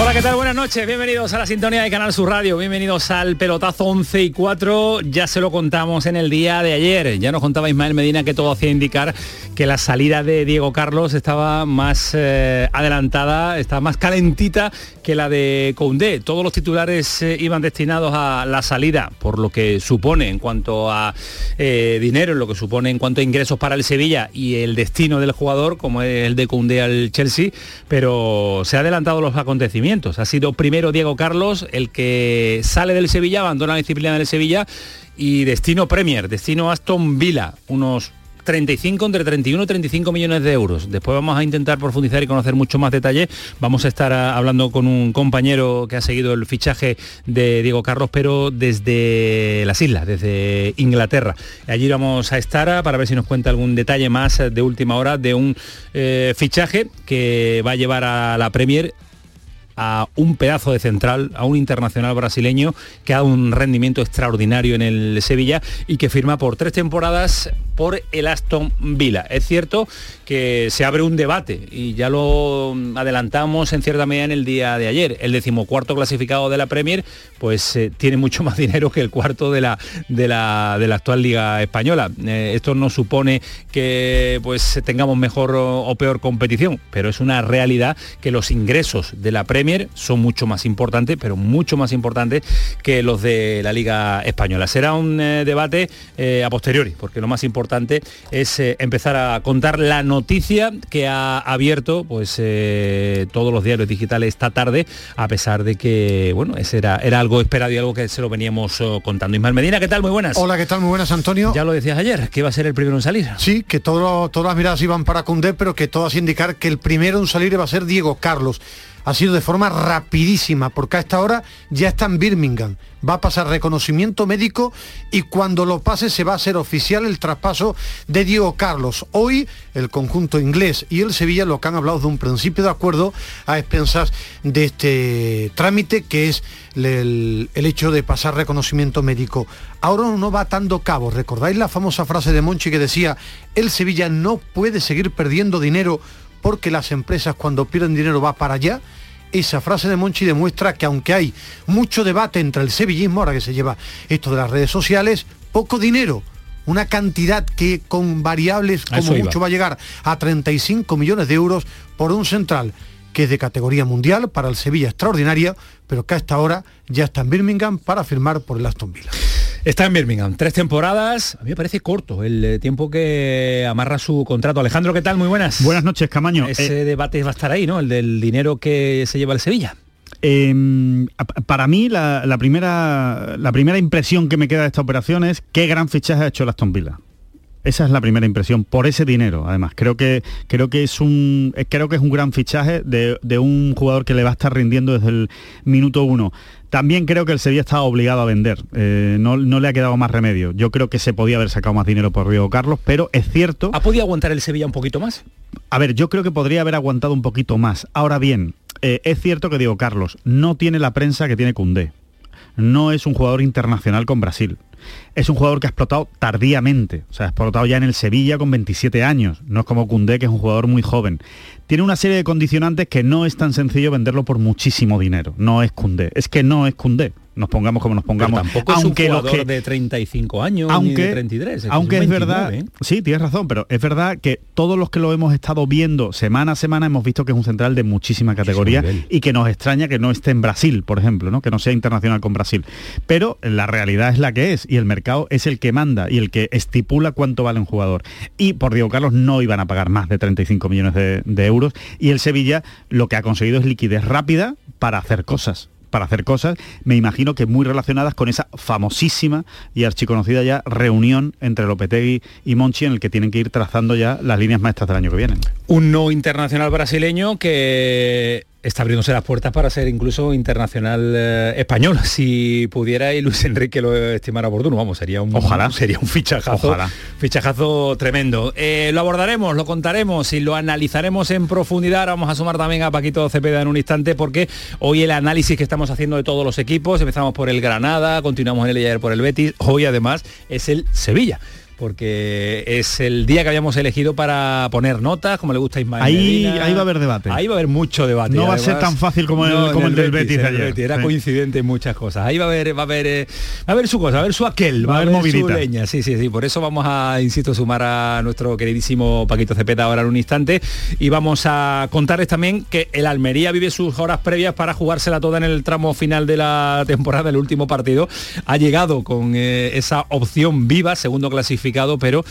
Hola, ¿qué tal? Buenas noches, bienvenidos a la sintonía de Canal Sur Radio, bienvenidos al pelotazo 11 y 4, ya se lo contamos en el día de ayer, ya nos contaba Ismael Medina que todo hacía indicar que la salida de Diego Carlos estaba más eh, adelantada, estaba más calentita que la de Koundé, todos los titulares eh, iban destinados a la salida, por lo que supone en cuanto a eh, dinero, en lo que supone en cuanto a ingresos para el Sevilla y el destino del jugador, como es el de Koundé al Chelsea, pero se han adelantado los acontecimientos. Ha sido primero Diego Carlos el que sale del Sevilla, abandona la disciplina del Sevilla y destino Premier, destino Aston Villa, unos 35, entre 31 y 35 millones de euros. Después vamos a intentar profundizar y conocer mucho más detalle. Vamos a estar hablando con un compañero que ha seguido el fichaje de Diego Carlos, pero desde las islas, desde Inglaterra. Allí vamos a estar para ver si nos cuenta algún detalle más de última hora de un eh, fichaje que va a llevar a la Premier a un pedazo de central, a un internacional brasileño que ha un rendimiento extraordinario en el Sevilla y que firma por tres temporadas por el Aston Villa. Es cierto que se abre un debate y ya lo adelantamos en cierta medida en el día de ayer. El decimocuarto clasificado de la Premier pues eh, tiene mucho más dinero que el cuarto de la, de la, de la actual Liga Española. Eh, esto no supone que pues tengamos mejor o, peor competición, pero es una realidad que los ingresos de la Premier son mucho más importantes, pero mucho más importantes que los de la Liga Española. Será un eh, debate a posteriori, porque lo más importante es eh, empezar a contar la noticia que ha abierto pues, todos los diarios digitales esta tarde, a pesar de que bueno, ese era, era algo esperado y algo que se lo veníamos contando. Ismael Medina, ¿qué tal? Muy buenas. Hola, ¿qué tal? Muy buenas, Antonio. Ya lo decías ayer, que iba a ser el primero en salir. Sí, que todas las miradas iban para Cundé, pero que todas indicar que el primero en salir iba a ser Diego Carlos ha sido de forma rapidísima, porque a esta hora ya está en Birmingham. Va a pasar reconocimiento médico y cuando lo pase se va a hacer oficial el traspaso de Diego Carlos. Hoy el conjunto inglés y el Sevilla lo que han hablado de un principio de acuerdo a expensas de este trámite que es el, el hecho de pasar reconocimiento médico. Ahora no va atando cabos. ¿Recordáis la famosa frase de Monchi que decía, el Sevilla no puede seguir perdiendo dinero porque las empresas cuando pierden dinero va para allá, esa frase de Monchi demuestra que aunque hay mucho debate entre el sevillismo, ahora que se lleva esto de las redes sociales, poco dinero, una cantidad que con variables como mucho va a llegar a 35 millones de euros por un central que es de categoría mundial para el Sevilla extraordinaria, pero que a esta hora ya está en Birmingham para firmar por el Aston Villa. Está en Birmingham, tres temporadas. A mí me parece corto el eh, tiempo que amarra su contrato. Alejandro, ¿qué tal? Muy buenas. Buenas noches, Camaño. Ese eh, debate va a estar ahí, ¿no? El del dinero que se lleva el Sevilla. Em, para mí la, primera, la primera impresión que me queda de esta operación es qué gran fichaje ha hecho el Aston Villa. Esa es la primera impresión, por ese dinero, además. Creo que, creo que, es, un, creo que es un gran fichaje de, de, un jugador que le va a estar rindiendo desde el minuto uno. También creo que el Sevilla estaba obligado a vender, eh, no, le ha quedado más remedio. Yo creo que se podía haber sacado más dinero por Diego Carlos, pero es cierto... ¿Ha podido aguantar el Sevilla un poquito más? A ver, yo creo que podría haber aguantado un poquito más. Ahora bien, eh, es cierto que Diego Carlos no tiene la prensa que tiene Cundé. No es un jugador internacional con Brasil. Es un jugador que ha explotado tardíamente, o sea, ha explotado ya en el Sevilla con 27 años, no es como Cundé, que es un jugador muy joven. Tiene una serie de condicionantes que no es tan sencillo venderlo por muchísimo dinero, no es Cundé, es que no es Cundé nos pongamos como nos pongamos. tampoco aunque es un jugador de 35 años aunque, de 33. aunque es, verdad, ¿eh? sí, tienes razón, pero es verdad que todos los que lo hemos estado viendo semana a semana hemos visto que es un central de muchísima categoría y que nos extraña que no esté en Brasil, por ejemplo, ¿no? que no sea internacional con Brasil. Pero la realidad es la que es y el mercado es el que manda y el que estipula cuánto vale un jugador. Y por Diego Carlos no iban a pagar más de 35 millones de euros y el Sevilla lo que ha conseguido es liquidez rápida para hacer cosas para hacer cosas, me imagino que muy relacionadas con esa famosísima y archiconocida ya reunión entre Lopetegui y Monchi en el que tienen que ir trazando ya las líneas maestras del año que viene. Un no internacional brasileño que está abriéndose las puertas para ser incluso internacional eh, español. Si pudiera y Luis Enrique lo estimara oportuno, vamos, sería un, Ojalá. sería un fichajazo, Ojalá. fichajazo tremendo. Eh, lo abordaremos, lo contaremos y lo analizaremos en profundidad. Ahora vamos a sumar también a Paquito Cepeda en un instante porque hoy el análisis que estamos haciendo de todos los equipos, empezamos por el Granada, continuamos en el ayer por el Betis, hoy además es el Sevilla porque es el día que habíamos elegido para poner notas, como le gusta a Ismael. Ahí- Medina. ahí va a haber debate. Ahí va a haber mucho debate. No va a ser tan fácil como el- como el del Betis el ayer. Betis, Era Sí. coincidente en muchas cosas. Ahí va a haber, va a haber, eh, va a haber su cosa, va a haber su aquel, Va a haber su movidita. leña. Sí, sí, sí. Por eso vamos a, insisto, sumar a nuestro queridísimo Paquito Cepeda ahora en un instante. Y vamos a contarles también que el Almería vive sus horas previas para jugársela toda en el tramo final de la temporada, el último partido. Ha llegado con eh, esa opción viva, segundo clasificado, pero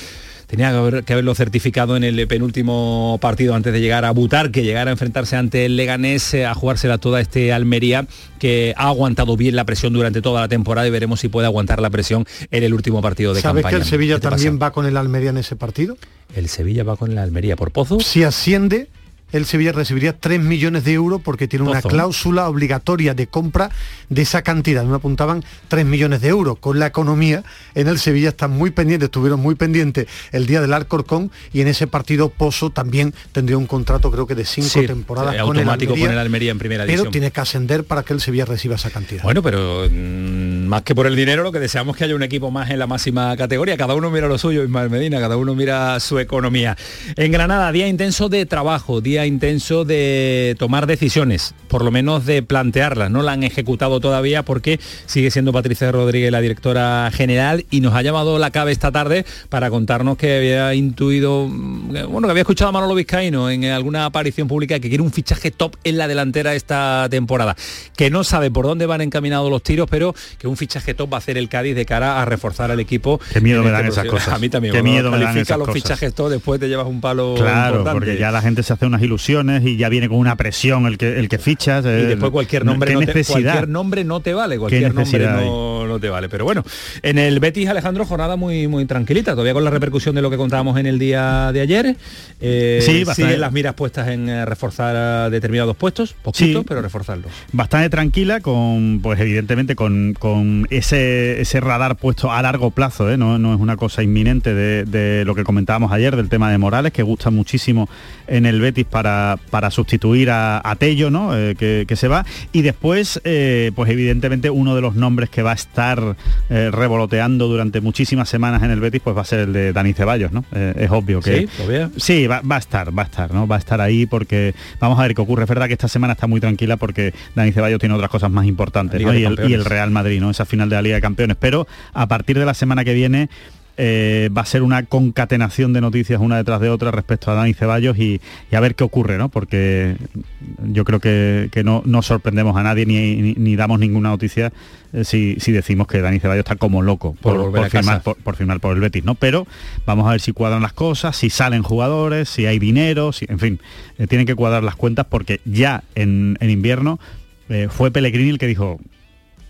tenía que, haber- que haberlo certificado en el penúltimo partido antes de llegar a Butar, que llegara a enfrentarse ante el Leganés, eh, a jugársela toda este Almería, que ha aguantado bien la presión durante toda la temporada y veremos si puede aguantar la presión en el último partido de ¿Sabes que campaña. el Sevilla ¿Qué te también pasa? va con el Almería en ese partido? El Sevilla va con la Almería por Pozo. Si asciende, el Sevilla recibiría 3 millones de euros porque tiene una cláusula obligatoria de compra de esa cantidad. Me apuntaban 3 millones de euros. Con la economía en el Sevilla están muy pendientes, estuvieron muy pendientes el día del Alcorcón y en ese partido Pozo también tendría un contrato creo que de 5 Sí, temporadas eh, con el automático Almería, con el Almería en primera pero división. tiene que ascender para que el Sevilla reciba esa cantidad. Bueno, pero mm, más que por el dinero, lo que deseamos es que haya un equipo más en la máxima categoría. Cada uno mira lo suyo, Ismael Medina, cada uno mira su economía. En Granada, día intenso de trabajo, día intenso de tomar decisiones, por lo menos de plantearlas. No la han ejecutado todavía porque sigue siendo Patricia Rodríguez la directora general y nos ha llamado la CABE esta tarde para contarnos que había intuido, mm, bueno, que había escuchado a Manolo Vizcaíno en alguna aparición pública que quiere un fichaje top en la delantera esta temporada. Que no sabe por dónde van encaminados los tiros, pero que un fichaje top va a hacer el Cádiz de cara a reforzar al equipo. Qué miedo me este dan esas cosas. A mí también. Qué miedo me dan esas los cosas. fichajes top, después te llevas un palo Claro, importante. porque ya la gente se hace unas ilusiones y ya viene con una presión el que el que fichas. y eh, después cualquier nombre, ¿qué no te, cualquier nombre no te vale, cualquier nombre no, no te vale. Pero bueno, en el Betis Alejandro jornada muy muy tranquilita, todavía con la repercusión de lo que contábamos en el día de ayer. Eh, Sí, bastante. las miras puestas en eh, reforzar a determinados puestos, poquitos, Sí. pero reforzarlos. bastante tranquila con pues evidentemente con, con ese, ese radar puesto a largo plazo ¿eh? no, no es una cosa inminente de, de lo que comentábamos ayer del tema de Morales que gusta muchísimo en el Betis para, para sustituir a, a Tello ¿no? Eh, que, que se va y después eh, pues evidentemente uno de los nombres que va a estar eh, revoloteando durante muchísimas semanas en el Betis pues va a ser el de Dani Ceballos ¿no? Es obvio que ¿Sí? Sí, va, va a estar, va a estar, ¿no? Va a estar ahí porque vamos a ver qué ocurre. Es verdad que esta semana está muy tranquila porque Dani Ceballos tiene otras cosas más importantes, y el Real Madrid, ¿no? Esa final de la Liga de Campeones. Pero a partir de la semana que viene eh, va a ser una concatenación de noticias una detrás de otra respecto a Dani Ceballos y, y a ver qué ocurre, ¿no? Porque yo creo que, que no, no sorprendemos a nadie ni, ni- ni damos ninguna noticia eh, si, si decimos que Dani Ceballos está como loco Por volver a firmar, por, por firmar por el Betis, ¿no? Pero vamos a ver si cuadran las cosas, si salen jugadores, si hay dinero, si, en fin, eh, tienen que cuadrar las cuentas porque ya en, en invierno eh, fue Pellegrini el que dijo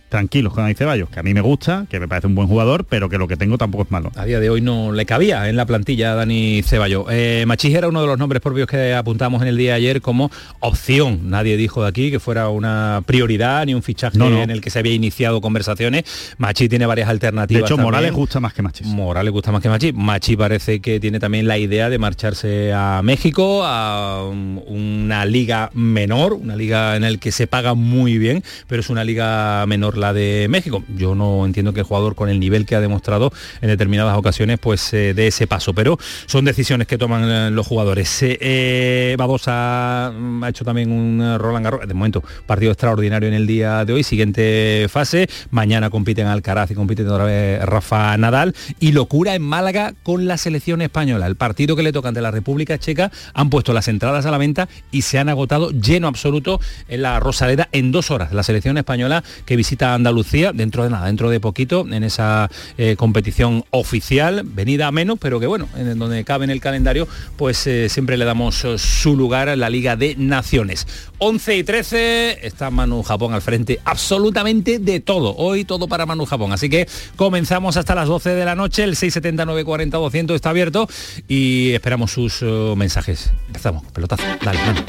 tranquilos con Dani Ceballos, que a mí me gusta, que me parece un buen jugador, pero que lo que tengo tampoco es malo. A día de hoy no le cabía en la plantilla a Dani Ceballos. Eh, Machís era uno de los nombres propios que apuntamos en el día de ayer como opción. Nadie dijo de aquí que fuera una prioridad ni un fichaje No, no. en el que se había iniciado conversaciones. Machís tiene varias De alternativas. hecho, también. Morales gusta más que Machis. Morales gusta más que Machi. Machi parece que tiene también la idea de marcharse a México, a una liga menor, una liga en la que se paga muy bien, pero es una liga menor la de México. Yo no entiendo que el jugador con el nivel que ha demostrado en determinadas ocasiones pues eh, dé ese paso, pero son decisiones que toman eh, los jugadores. Eh, eh, Babosa mm, ha hecho también un eh, Roland Garros, de momento partido extraordinario en el día de hoy, siguiente fase, mañana compiten Alcaraz y compite otra vez Rafa Nadal y locura en Málaga con la selección española. El partido que le toca ante la República Checa han puesto las entradas a la venta y se han agotado lleno absoluto en la Rosaleda en dos horas. La selección española que visita Andalucía dentro de nada, dentro de poquito, en esa eh, competición oficial, venida a menos, pero que bueno, en donde cabe en el calendario, pues eh, siempre le damos eh, su lugar a la Liga de Naciones. 11 y 13 está Manu Japón al frente absolutamente de todo. Hoy todo para Manu Japón. Así que comenzamos hasta las 12 de la noche. El 679 40 200 está abierto y esperamos sus mensajes. Empezamos. Pelotazo. Dale, Manu.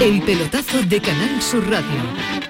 El pelotazo de Canal Sur Radio.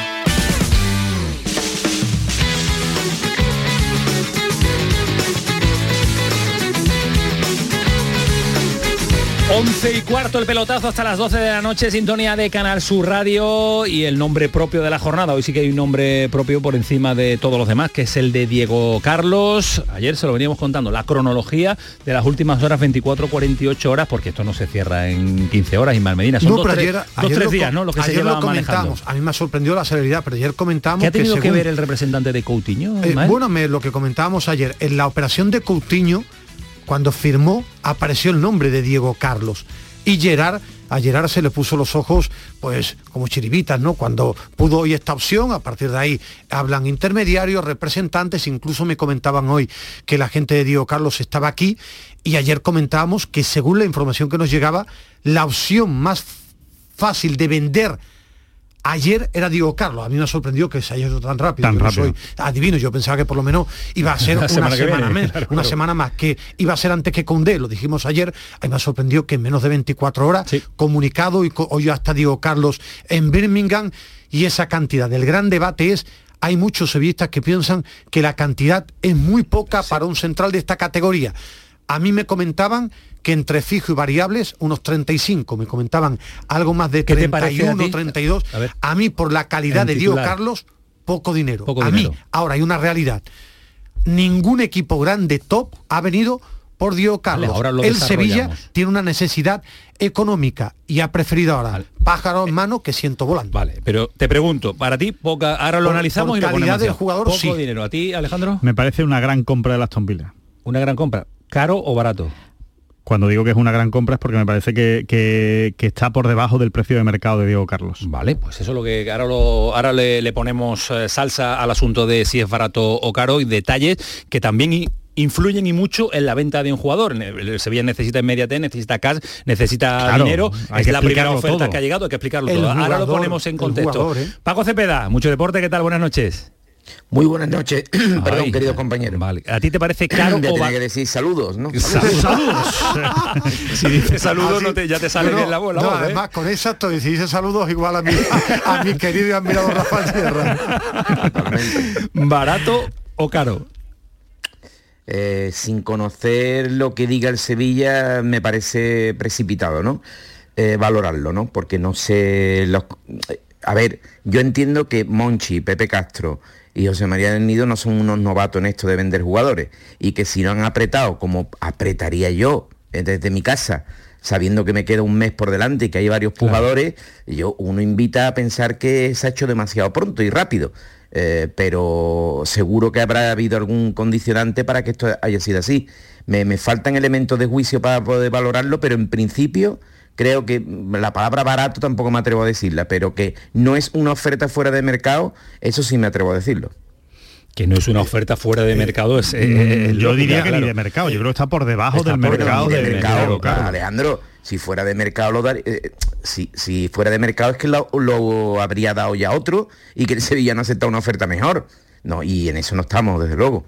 11 y cuarto el pelotazo hasta las 12 de la noche, sintonía de Canal Sur Radio y el nombre propio de la jornada. Hoy sí que hay un nombre propio por encima de todos los demás, que es el de Diego Carlos. Ayer se lo veníamos contando, la cronología de las últimas horas, 24, 48 horas, porque esto no se cierra en 15 horas, y Medina. Son No, dos, pero tres, ayer- dos, ayer tres días, ¿no? Lo que se ayer lleva lo manejando. comentamos. A mí me sorprendió la celeridad, pero ayer comentábamos ¿Qué ha tenido que, según- ver el representante de Coutinho? Eh, bueno, me- lo que comentábamos ayer, en la operación de Coutinho, cuando firmó, apareció el nombre de Diego Carlos. Y Gerard, a Gerard se le puso los ojos, pues, como chiribitas, ¿no? Cuando pudo hoy esta opción, a partir de ahí hablan intermediarios, representantes, incluso me comentaban hoy que la gente de Diego Carlos estaba aquí, y ayer comentábamos que según la información que nos llegaba, la opción más fácil de vender Ayer era Diego Carlos, a mí me sorprendió que se haya ido tan rápido. Tan yo no rápido. soy adivino, yo pensaba que por lo menos iba a ser una semana semana, que viene, menos, claro, una claro. semana más, que iba a ser antes que Condé, lo dijimos ayer, a mí me sorprendió que en menos de 24 horas, Sí. comunicado, y hoy ya está Diego Carlos en Birmingham, y esa cantidad. El gran debate es, hay muchos sevillistas que piensan que la cantidad es muy poca para un central de esta categoría. A mí me comentaban que entre fijo y variables, unos 35, me comentaban algo más de ¿Qué te parece a 31, ti? 32. A ver. A mí, por la calidad de Diego. Carlos, poco dinero. Poco a dinero. mí, ahora hay una realidad. Ningún equipo grande top ha venido por Diego Carlos. Vale, ahora lo El Sevilla tiene una necesidad económica y ha preferido ahora pájaro en mano que siento volando. Vale, pero te pregunto, para ti, poca, ahora lo Por- analizamos por y calidad del jugador, Poco sí. dinero. ¿A ti, Alejandro? Me parece una gran compra de Aston Villa. Una gran compra. ¿Caro o barato? Cuando digo que es una gran compra es porque me parece que, que- que está por debajo del precio de mercado de Diego Carlos. Vale, pues eso es lo que ahora, lo, ahora le, le ponemos eh, salsa al asunto de si es barato o caro y detalles que también influyen y mucho en la venta de un jugador. El Sevilla necesita inmediatez, necesita cash, necesita Claro, dinero. hay es que la primera oferta todo. que ha llegado, hay que explicarlo El todo. ahora lo ponemos en contexto. jugador, ¿eh? Paco Cepeda, mucho deporte, ¿qué tal? Buenas noches. Muy buenas noches, perdón, Ay, querido compañero. Vale. ¿A ti te parece caro Ya o tenía barato? que decir saludos, ¿no? si dices saludos Así- no te- ya te sale No, bien la voz. la no, voz, ¿eh? además, con esa estoy, si dice saludos igual a mi, a, mi querido y admirado Rafael Sierra. ¿Barato o caro? Eh, sin conocer lo que diga el Sevilla, me parece precipitado, ¿no? Eh, valorarlo, ¿no? Porque no sé... los- A ver, yo entiendo que Monchi, Pepe Castro y José María del Nido no son unos novatos en esto de vender jugadores y que si no han apretado como apretaría yo desde mi casa, sabiendo que me queda un mes por delante y que hay varios jugadores, yo uno invita a pensar que se ha hecho demasiado pronto y rápido. Eh, pero seguro que habrá habido algún condicionante para que esto haya sido así. Me, me faltan elementos de juicio para poder valorarlo, pero en principio creo que la palabra barato tampoco me atrevo a decirla, pero que no es una oferta fuera de mercado, eso sí me atrevo a decirlo. Que no es una oferta fuera de mercado es, eh, yo diría que ni de mercado yo creo que está por debajo del mercado de, mercado, Alejandro si fuera de mercado lo eh, si, si, fuera de mercado es que lo, habría dado ya otro y que el Sevilla no acepta una oferta mejor. No y en eso no estamos desde luego.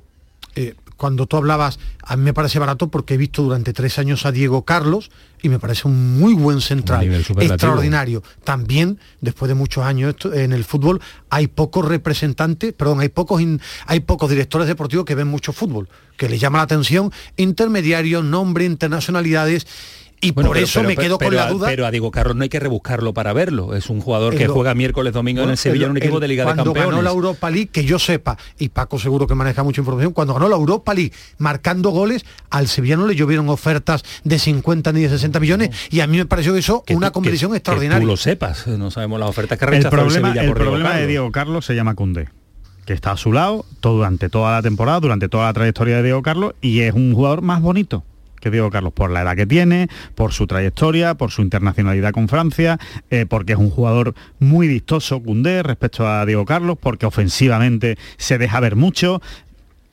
Eh, cuando tú hablabas, a mí me parece barato porque he visto durante tres años a Diego Carlos y me parece un muy buen central, extraordinario. También, después de muchos años en el fútbol, hay pocos representantes, perdón, hay pocos, hay pocos directores deportivos que ven mucho fútbol, que les llama la atención, intermediarios, nombre, internacionalidades y por eso me quedo con la duda. Pero a Diego Carlos no hay que rebuscarlo para verlo. Es un jugador que juega miércoles, domingo en el Sevilla, en un equipo de Liga de Campeones. Cuando ganó la Europa League, que yo sepa, y Paco seguro que maneja mucha información, cuando ganó la Europa League marcando goles, al Sevilla no le llovieron ofertas de 50 ni de 60 millones, y a mí me pareció eso una competición extraordinaria. Que tú lo sepas, no sabemos las ofertas que rechazó el problema, el, Sevilla el problema de Diego Carlos se llama Cundé que está a su lado durante toda la temporada, durante toda la trayectoria de Diego Carlos, y es un jugador más bonito que Diego Carlos, por la edad que tiene, por su trayectoria, por su internacionalidad con Francia, eh, porque es un jugador muy vistoso, Cundé, respecto a Diego Carlos, porque ofensivamente se deja ver mucho.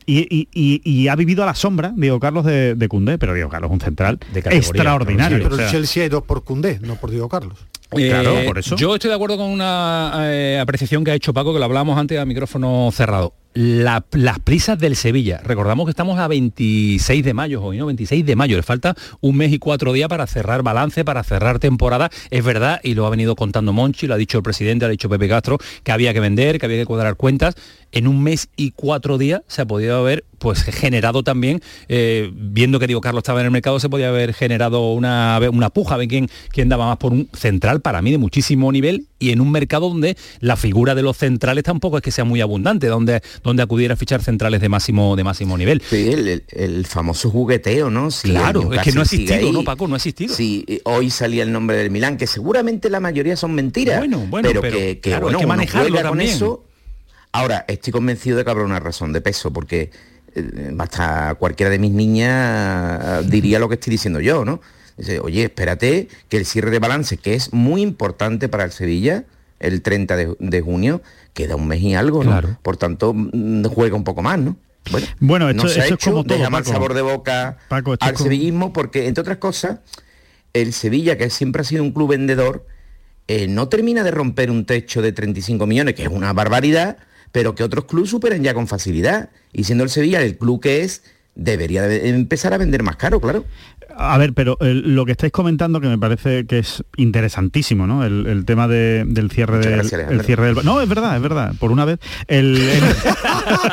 Y, ha vivido a la sombra Diego Carlos de, de Cundé, pero Diego Carlos es un central extraordinario. pero el Chelsea ha ido por Cundé, no por Diego Carlos. claro, por eso. Yo estoy de acuerdo con una eh, apreciación que ha hecho Paco, que lo hablábamos antes a micrófono cerrado las prisas del Sevilla. Recordamos que estamos a 26 de mayo hoy, ¿no? 26 de mayo. Le falta un mes y cuatro días para cerrar balance, para cerrar temporada. Es verdad, y lo ha venido contando Monchi, lo ha dicho el presidente, lo ha dicho Pepe Castro, que había que vender, que había que cuadrar cuentas. En un mes y cuatro días se ha podido haber pues generado también, eh, viendo que digo Carlos estaba en el mercado, se podía haber generado una, una puja de quién, quién daba más por un central para mí de muchísimo nivel y en un mercado donde la figura de los centrales tampoco es que sea muy abundante, donde donde acudiera a fichar centrales de máximo, de máximo nivel. Sí, el, famoso jugueteo, ¿no? claro, es que no ha existido, ¿no, Paco? No ha existido. Sí, hoy salía el nombre del Milán, que seguramente la mayoría son mentiras. Bueno, bueno, pero, que, que, bueno, hay que manejarlo con eso. Ahora, estoy convencido de que habrá una razón de peso, porque eh, hasta cualquiera de mis niñas diría lo que estoy diciendo yo, ¿no? Dice, oye, espérate que el cierre de balance, que es muy importante para el Sevilla, el 30 de, junio, queda un mes y algo, ¿no? Por tanto, mm, juega un poco más, ¿no? Bueno, bueno esto, no es como todo, deja mal sabor de boca al sevillismo, porque, entre otras cosas, el Sevilla, que siempre ha sido un club vendedor, eh, no termina de romper un techo de 35 millones, que es una barbaridad, pero que otros clubes superan ya con facilidad. Y siendo el Sevilla el club que es, debería empezar a vender más caro, claro. A ver, pero lo que estáis comentando que me parece que es interesantísimo, ¿no? El, tema del cierre del el cierre del no es verdad, es verdad. Por una vez el,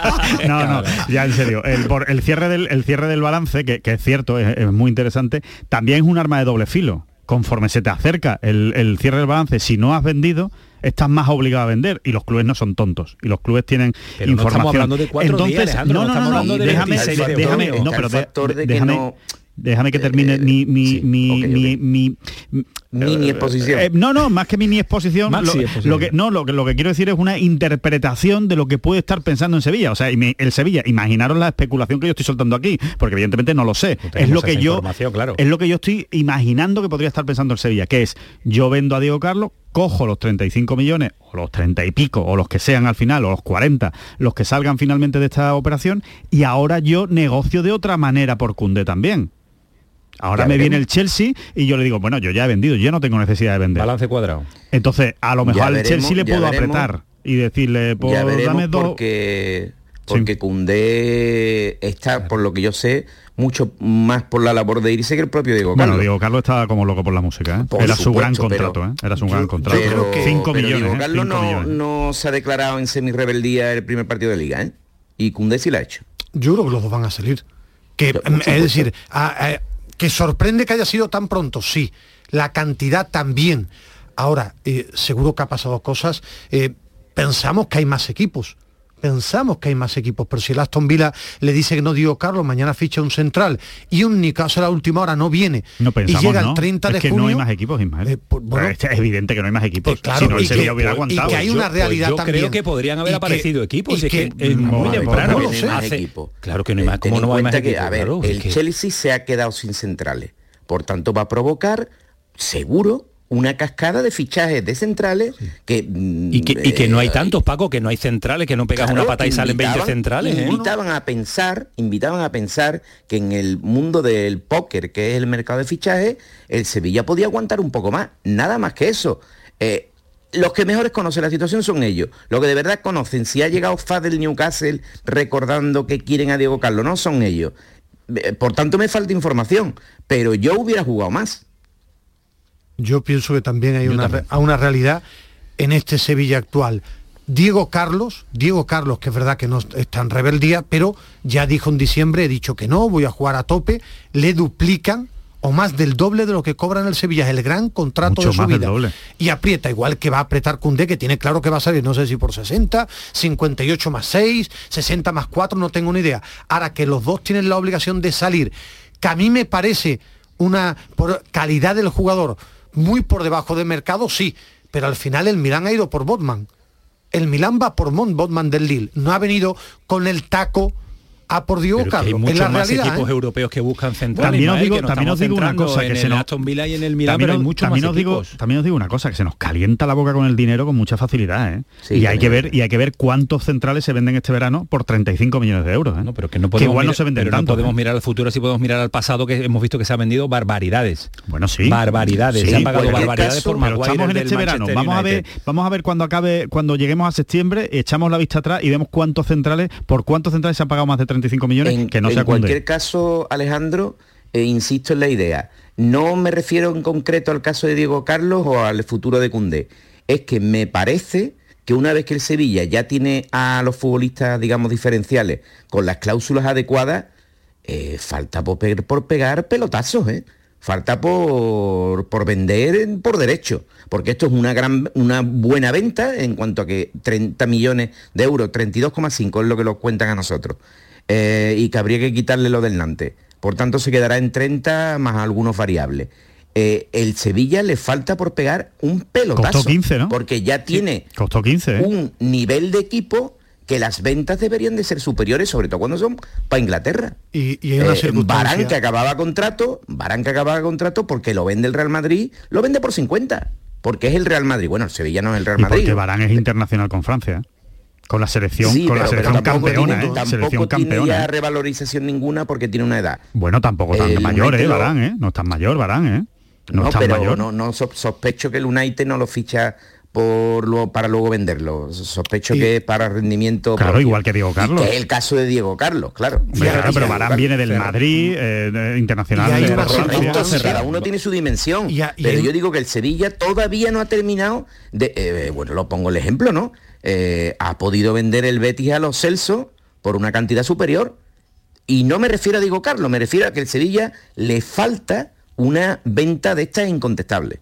no no ya en serio el, por, el cierre del el cierre del balance que, es cierto es, muy interesante también es un arma de doble filo. Conforme se te acerca el, cierre del balance, si no has vendido, estás más obligado a vender y los clubes no son tontos y los clubes tienen información. de Entonces, no, no, no, no, déjame, déjame, no, pero déjame, Déjame que termine eh, mi, mi, mi, mi, mini exposición. Eh, no, no, más que mini exposición, lo, que no, lo que lo que quiero decir es una interpretación de lo que puede estar pensando en Sevilla. O sea, el Sevilla, imaginaros la especulación que yo estoy soltando aquí, porque evidentemente no lo sé. es lo que yo claro. es lo que yo estoy imaginando que podría estar pensando el Sevilla, que es yo vendo a Diego Carlos, cojo los 35 millones, o los 30 y pico, o los que sean al final, o los 40, los que salgan finalmente de esta operación, y ahora yo negocio de otra manera por Cunde también. Ahora me viene el Chelsea y yo le digo, bueno, yo ya he vendido, yo no tengo necesidad de vender. Balance cuadrado. Entonces, a lo mejor al Chelsea le puedo apretar y decirle, pues dame dos. Porque, porque Cundé está, por lo que yo sé, mucho más por la labor de irse que el propio Diego Carlos. Bueno, Diego Carlos estaba como loco por la música, ¿eh? Era su gran contrato, ¿eh? Era su gran contrato. Pero, 5 millones. Diego ¿eh? Carlos no, no, se ha declarado en semi-rebeldía el primer partido de liga, ¿eh? Y Cundé sí lo ha hecho. Yo creo que los dos van a salir. Que, es decir, a, ¿Que sorprende que haya sido tan pronto? Sí. La cantidad también. Ahora, eh, seguro que ha pasado cosas. Eh, pensamos que hay más equipos. Pensamos que hay más equipos, pero si el Aston Villa le dice que no Diego Carlos, mañana ficha un central y un Newcastle a la última hora no viene no pensamos, y llega ¿no? el 30 es de que junio... no hay más equipos, Ismael. Eh, pues, bueno, Pero es evidente que no hay más equipos. Eh, claro, si no, el y Sevilla que- hubiera y aguantado. que hay una Pues realidad yo también. creo que podrían haber Y que- aparecido equipos. y es que, que- es muy temprano. pues no sé. Equipo. Claro que no hay más. Eh, ¿Cómo en no hay más cuenta que, equipos? a ver, Claro, el es que- Chelsea se ha quedado sin centrales. Por tanto, va a provocar, seguro, una cascada de fichajes de centrales que... mm, Y que, y que no hay eh, tantos, Paco, que no hay centrales, que no pegas Claro, una pata y salen 20 invitaban- centrales. ¿eh? Invitaban a pensar, invitaban a pensar que en el mundo del póker, que es el mercado de fichajes, el Sevilla podía aguantar un poco más. Nada más que eso. Eh, los que mejores conocen la situación son ellos. Los que de verdad conocen si ha llegado Faz del Newcastle recordando que quieren a Diego Carlos, no son ellos. Por tanto, me falta información. Pero yo hubiera jugado más. Yo pienso que también hay una, también. a una realidad en este Sevilla actual. Diego Carlos, Diego Carlos, que es verdad que no está en rebeldía, pero ya dijo en diciembre, he dicho que no, voy a jugar a tope, le duplican o más del doble de lo que cobra en el Sevilla, es el gran contrato Mucho de su vida. Y aprieta, igual que va a apretar Cundé, que tiene claro que va a salir, no sé si por 60, 58 más 6, 60 más 4, no tengo ni idea. Ahora que los dos tienen la obligación de salir, que a mí me parece una por calidad del jugador muy por debajo del mercado, sí, pero al final el Milán ha ido por Botman. El Milán va por Mon Botman del Lille, no ha venido con el taco a por Diego Pero que hay Carlos. muchos la más realidad. equipos ¿eh? europeos que buscan centrales. También os digo- que también os digo una centrando cosa, que en se el nos- Aston Villa y en el Milán, también, pero hay os- muchos también más os digo, también os digo una cosa, que se nos calienta la boca con el dinero con mucha facilidad, ¿eh? Sí, y hay que ver y hay que ver cuántos centrales se venden este verano por 35 millones de euros, ¿eh? No, pero que no podemos igual no se venden pero no tanto. podemos ¿eh? mirar al futuro, si podemos mirar al pasado, que hemos visto que se han vendido barbaridades. Bueno, sí. Barbaridades. Sí, se han pagado barbaridades caso, por Maguire estamos en este verano. Manchester Vamos a ver, United. vamos a ver cuando acabe, cuando lleguemos a septiembre, echamos la vista atrás y vemos cuántos centrales, por cuántos centrales se han pagado más de 35 millones, En, que no en se Koundé. cualquier caso, Alejandro, eh, insisto en la idea. No me refiero en concreto al caso de Diego Carlos o al futuro de Cundé. Es que me parece que una vez que el Sevilla ya tiene a los futbolistas, digamos, diferenciales con las cláusulas adecuadas, eh, falta por, pe- por pegar pelotazos, ¿eh? Falta por, por vender por derecho, porque esto es una gran, una buena venta en cuanto a que 30 millones de euros, 32,5 es lo que nos cuentan a nosotros, eh, y que habría que quitarle lo del Nantes. Por tanto, se quedará en 30 más algunos variables. Eh, el Sevilla le falta por pegar un pelotazo, Costó 15, ¿no? porque ya tiene Costó 15, ¿eh? un nivel de equipo que las ventas deberían de ser superiores, sobre todo cuando son para Inglaterra. Y, y una Eh. Varane que acababa contrato, Varane que acababa contrato porque lo vende el Real Madrid, lo vende por 50, porque es el Real Madrid. Bueno, el Sevilla no es el Real Y Madrid. porque Barán es internacional con Francia, ¿eh? Con la selección, Sí, con la pero- selección tampoco campeona, tiene, ¿eh? tampoco Selección tiene campeona. ya ¿eh? revalorización ninguna porque tiene una edad. Bueno, tampoco tan El mayor, United ¿eh? Barán, ¿eh? No es tan mayor, Barán, ¿eh? No, No, es tan pero mayor. no, no so- sospecho que el United no lo ficha por para luego venderlo. Sospecho Y- que es para rendimiento. Claro, propio. igual que Diego Carlos. que es el caso de Diego Carlos, claro. Pero Barán viene del. Madrid, eh, internacional. Hay una cada uno tiene su dimensión. Y pero yo digo que el Sevilla todavía no ha terminado de. eh, bueno, lo pongo el ejemplo, ¿no? Eh, ha podido vender el Betis a los Celso por una cantidad superior. Y no me refiero a Diego Carlos, me refiero a que el Sevilla le falta una venta de estas incontestable.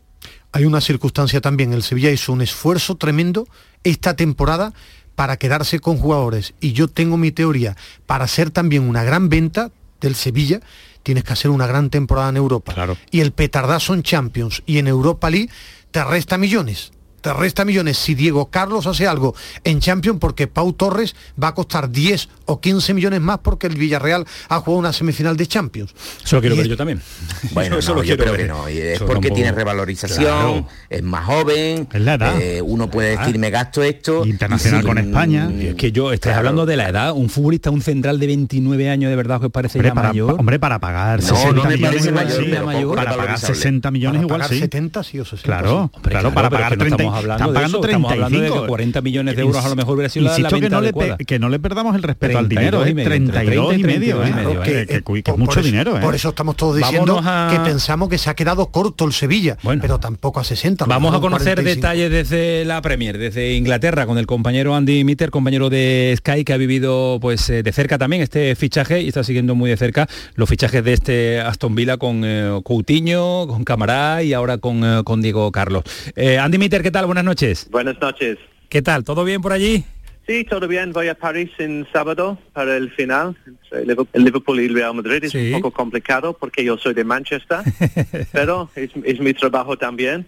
Hay una circunstancia también. El Sevilla hizo un esfuerzo tremendo esta temporada para quedarse con jugadores. Y yo tengo mi teoría, para ser también una gran venta del Sevilla, tienes que hacer una gran temporada en Europa. Claro. Y el petardazo en Champions y en Europa League te resta millones. Te resta millones si Diego Carlos hace algo en Champions porque Pau Torres va a costar 10 o 15 millones más porque el Villarreal ha jugado una semifinal de Champions. Eso lo quiero Y ver es- yo también. Bueno, eso no, lo yo quiero creo que ver. no. y es Eso porque tampoco- tiene revalorización, Claro. es más joven, Es la edad. eh, uno puede decir me gasto esto. Internacional con España. Y es que yo, estás Claro. hablando de la edad, un futbolista, un central de 29 años, de verdad, que parece Hombre ya para, mayor. hombre, para pagar No, 60 no me millones mayor, sí. poco Para pagar revalorizable. 60 millones Para igual pagar sí. 70 sí o 60 Claro, sí. Hombre, claro, claro, para pagar es que no 30. estamos hablando están de estamos hablando de que 35. 40 millones de euros a lo mejor hubiera sido la- que no, le adecuada. que no le perdamos el respeto al dinero, 32 y ¿eh? medio, 32 y 30 y medio, Que- mucho eso- dinero, ¿eh? Por eso estamos todos diciendo a- que pensamos que se ha quedado corto el Sevilla, Bueno. pero tampoco a 60. lo Vamos a conocer 45. detalles desde la Premier, desde Inglaterra, con el compañero Andy Mitter, compañero de Sky, que ha vivido pues eh, de cerca también este fichaje y está siguiendo muy de cerca los fichajes de este Aston Villa con eh, Coutinho, con Camará y ahora con, eh, con Diego Carlos. Andy Mitter, ¿qué tal? Buenas noches. Buenas noches. ¿Qué tal? ¿Todo bien por allí? Sí, todo bien. Voy a París en sábado para el final. El Liverpool y el Real Madrid es un poco complicado porque yo soy de Manchester, pero es, mi trabajo también.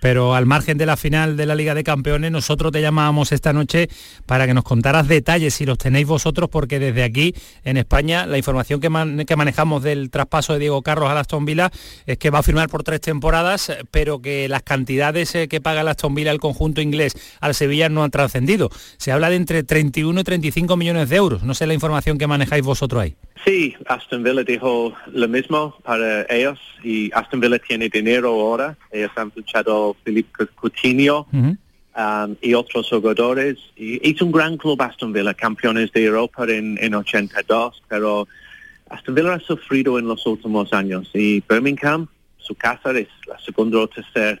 Pero al margen de la final de la Liga de Campeones, nosotros te llamábamos esta noche para que nos contaras detalles, si los tenéis vosotros, porque desde aquí, en España, la información que, que manejamos del traspaso de Diego Carlos a Aston Villa es que va a firmar por tres temporadas, pero que las cantidades eh, que paga el Aston Villa el conjunto inglés al Sevilla no han trascendido. Se habla entre 31 y 35 millones de euros. No sé la información que manejáis vosotros ahí. Sí, Aston Villa dijo lo mismo para ellos y Aston Villa tiene dinero ahora. Ellos han fichado Felipe Coutinho um, y otros jugadores. Y es un gran club Aston Villa, campeones de Europa en, en 82, pero Aston Villa ha sufrido en los últimos años y Birmingham, su casa es la segunda o tercera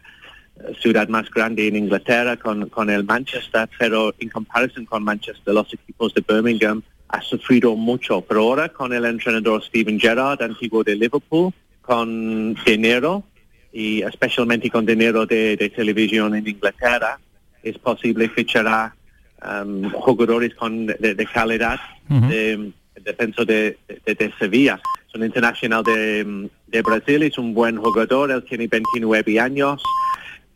ciudad más grande en Inglaterra con, con el Manchester, pero en comparación con Manchester, los equipos de Birmingham ha sufrido mucho. Pero ahora con el entrenador Steven Gerrard, antiguo de Liverpool, con dinero y especialmente con dinero de, televisión en Inglaterra, es posible fichar a um, jugadores con, de, calidad de, defensa de, de, Sevilla. Es un internacional de, de Brasil, es un buen jugador, él tiene 29 años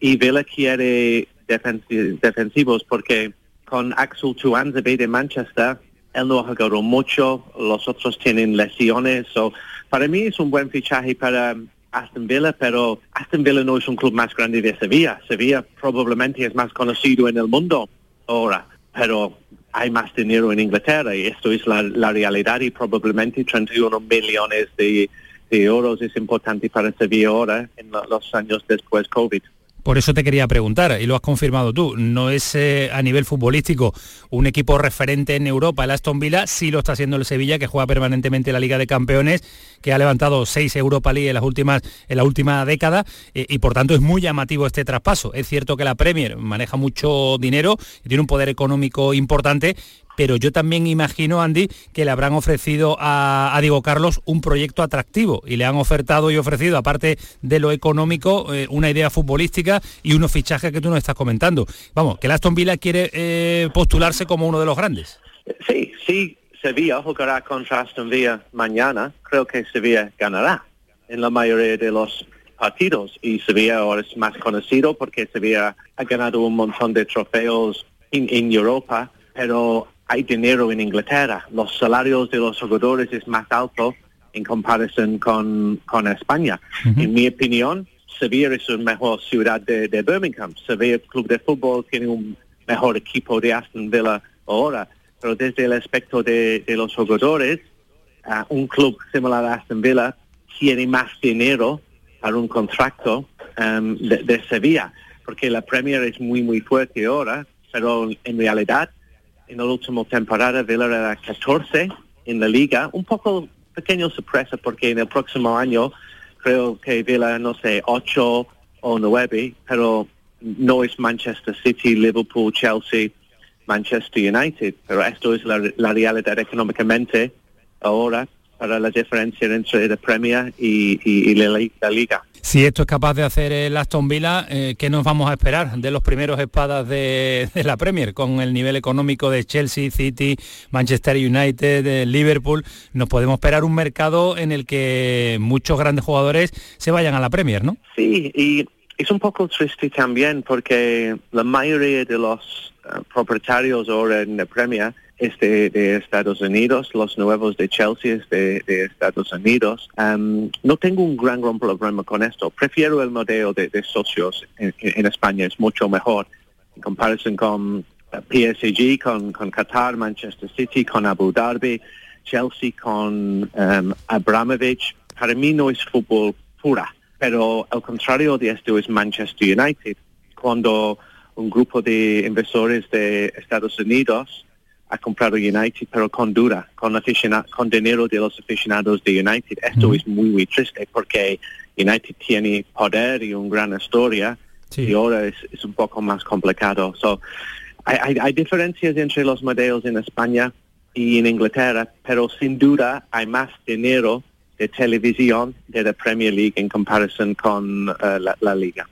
y Villa quiere defensivos porque con Axel Tuanzebe de Manchester, él no ha jugado mucho, los otros tienen lesiones. So, para mí es un buen fichaje para Aston Villa, pero Aston Villa no es un club más grande de Sevilla. Sevilla probablemente es más conocido en el mundo ahora, pero hay más dinero en Inglaterra y esto es la, realidad y probablemente 31 millones de, de euros es importante para Sevilla ahora en los años después COVID. Por eso te quería preguntar, y lo has confirmado tú, no es eh, a nivel futbolístico un equipo referente en Europa, el Aston Villa, sí lo está haciendo el Sevilla, que juega permanentemente la Liga de Campeones, que ha levantado seis Europa League en, las últimas, en la última década, eh, y por tanto es muy llamativo este traspaso. Es cierto que la Premier maneja mucho dinero tiene un poder económico importante, pero yo también imagino, Andy, que le habrán ofrecido a, Diego Carlos un proyecto atractivo y le han ofertado y ofrecido, aparte de lo económico, eh, una idea futbolística y unos fichajes que tú nos estás comentando. Vamos, que el Aston Villa quiere eh, postularse como uno de los grandes. Sí, sí, Sevilla jugará contra Aston Villa mañana. Creo que Sevilla ganará en la mayoría de los partidos y Sevilla ahora es más conocido porque Sevilla ha ganado un montón de trofeos en Europa, pero hay dinero en Inglaterra. Los salarios de los jugadores es más alto en comparación con, con España. En mi opinión, Sevilla es una mejor ciudad de, Birmingham. Sevilla Club de Fútbol tiene un mejor equipo de Aston Villa ahora. Pero desde el aspecto de, los jugadores, ah, un club similar a Aston Villa tiene más dinero para un contrato um, de, de Sevilla, porque la Premier es muy, muy fuerte ahora, pero en realidad en la última temporada Villa era 14 en la liga, un poco pequeño sorpresa porque en el próximo año creo que Villa, no sé, 8 o 9, pero no es Manchester City, Liverpool, Chelsea, Manchester United, pero esto es la, realidad económicamente ahora para la diferencia entre la Premier y, la Liga. Si esto es capaz de hacer el Aston Villa, eh, ¿qué nos vamos a esperar de los primeros espadas de, la Premier? Con el nivel económico de Chelsea, City, Manchester United, Liverpool, nos podemos esperar un mercado en el que muchos grandes jugadores se vayan a la Premier, ¿no? Sí, y es un poco triste también porque la mayoría de los eh, propietarios ahora en la Premier es de, Estados Unidos, los nuevos de Chelsea es de, Estados Unidos. no tengo un gran, gran problema con esto. Prefiero el modelo de, socios en, España, es mucho mejor en comparación con eh, PSG, con, con Qatar, Manchester City, con Abu Dhabi, Chelsea, con Abramovich. Para mí no es fútbol pura, pero al contrario de esto es Manchester United. Cuando un grupo de inversores de Estados Unidos ha comprado United, pero con dura, con, con dinero de los aficionados de United. Esto es muy, muy triste porque United tiene poder y una gran historia y ahora es, un poco más complicado. So, hay, hay, diferencias entre los modelos en España y en Inglaterra, pero sin duda hay más dinero de televisión de la Premier League en comparación con eh, la Liga.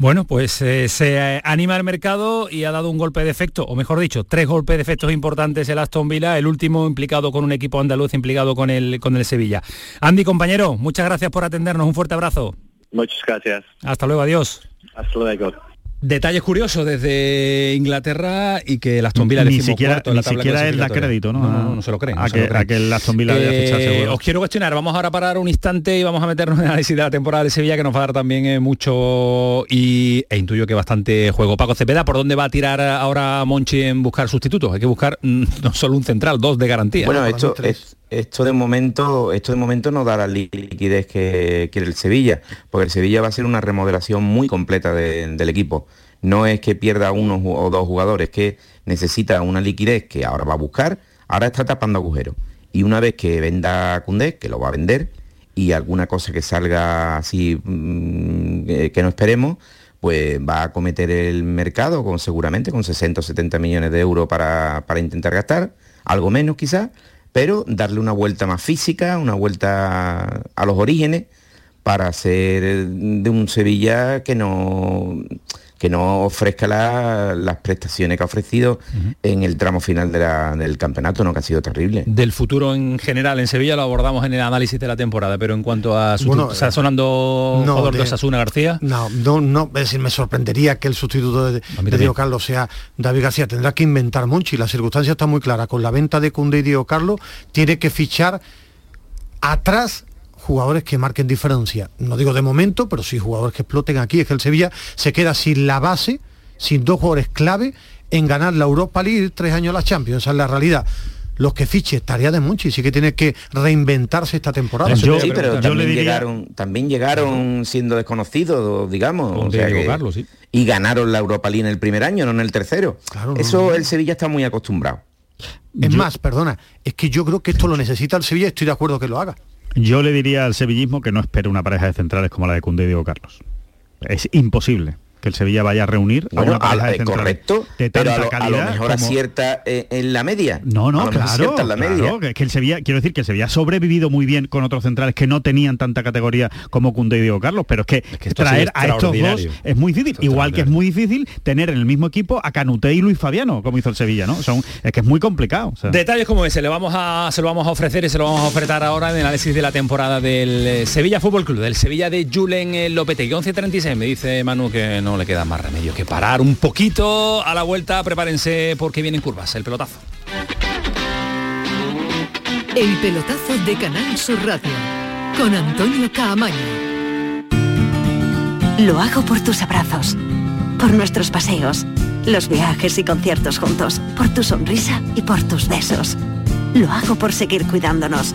Bueno, pues eh, se anima el mercado y ha dado un golpe de efecto, o mejor dicho, tres golpes de efectos importantes el Aston Villa, el último implicado con un equipo andaluz, implicado con el, con el Sevilla. Andy, compañero, muchas gracias por atendernos, un fuerte abrazo. Muchas gracias. Hasta luego, adiós. Hasta luego. Detalles curiosos desde Inglaterra y que el Aston Villa ni siquiera, ni siquiera él da crédito, ¿no? No, no, no se lo creen. A, que, a que el Aston Villa haya fichado Eh, seguro. os quiero cuestionar, vamos ahora a parar un instante y vamos a meternos en el análisis de la temporada de Sevilla que nos va a dar también eh, mucho y, e intuyo que bastante juego. Paco Cepeda, ¿por dónde va a tirar ahora Monchi en buscar sustitutos? Hay que buscar mm, no solo un central, dos de garantía. Bueno, esto, es- esto de momento, esto de momento no da la li- liquidez que quiere el Sevilla, porque el Sevilla va a ser una remodelación muy completa de- del equipo. No es que pierda uno o dos jugadores, que necesita una liquidez que ahora va a buscar, ahora está tapando agujeros. Y una vez que venda a Koundé, que lo va a vender, y alguna cosa que salga así mm, eh, que no esperemos, pues va a cometer el mercado con seguramente con 60 o 70 millones de euros para, para intentar gastar, algo menos quizás, pero darle una vuelta más física, una vuelta a los orígenes para hacer de un Sevilla que no que no ofrezca la- las prestaciones que ha ofrecido en el tramo final de la- del campeonato, ¿no? que ha sido terrible. Del futuro en general en Sevilla lo abordamos en el análisis de la temporada, pero en cuanto a sustitutos, Bueno, ¿está sonando no, jugador de de- Osasuna García? No, no, no, es decir, me sorprendería que el sustituto de. Diego Carlos sea David García. Tendrá que inventar Monchi. La circunstancia está muy clara. Con la venta de Cunde y Diego Carlos, tiene que fichar atrás jugadores que marquen diferencia. No digo de momento, pero sí jugadores que exploten aquí. Es que el Sevilla se queda sin la base, sin dos jugadores clave en ganar la Europa League y tres años la Champions. Esa es la realidad. Los que fiche, tarea de Monchi, sí que tiene que reinventarse esta temporada. sí, pero también, llegaron, también llegaron siendo desconocidos, digamos. Con o sea Diego que- Carlos, sí. Y ganaron la Europa League en el primer año, no en el tercero. Eso el Sevilla está muy acostumbrado. Es más, perdona, es que yo creo que esto lo necesita el Sevilla y estoy de acuerdo que lo haga. Yo le diría al sevillismo que no espere una pareja de centrales como la de Cundé y Diego Carlos. Es imposible que el Sevilla vaya a reunir a Bueno, una pareja a- de eh, correcto, de pero a tanta lo, a lo calidad mejor como- acierta eh, en la media. No, A no, lo mejor claro, en la claro, media. que, que el Sevilla, quiero decir que el Sevilla ha sobrevivido muy bien con otros centrales que no tenían tanta categoría como Cundé y Diego Carlos, pero es que, traer a estos dos es muy difícil, igual que es muy difícil tener en el mismo equipo a Canuté y Luis Fabiano, como hizo el Sevilla, ¿no? Son, es que es muy complicado. o sea. Detalles como ese, le vamos a, se lo vamos a ofrecer y se lo vamos a ofertar ahora en el análisis de la temporada del eh, Sevilla Fútbol Club, del Sevilla de Julen Lopetegui. 11.36, me dice Manu que no le queda más remedio que parar un poquito a la vuelta, prepárense porque vienen curvas, el pelotazo. El pelotazo de Canal Sur Radio con Antonio Caamaño. Lo hago por tus abrazos, por nuestros paseos, los viajes y conciertos juntos, por tu sonrisa y por tus besos. Lo hago por seguir cuidándonos.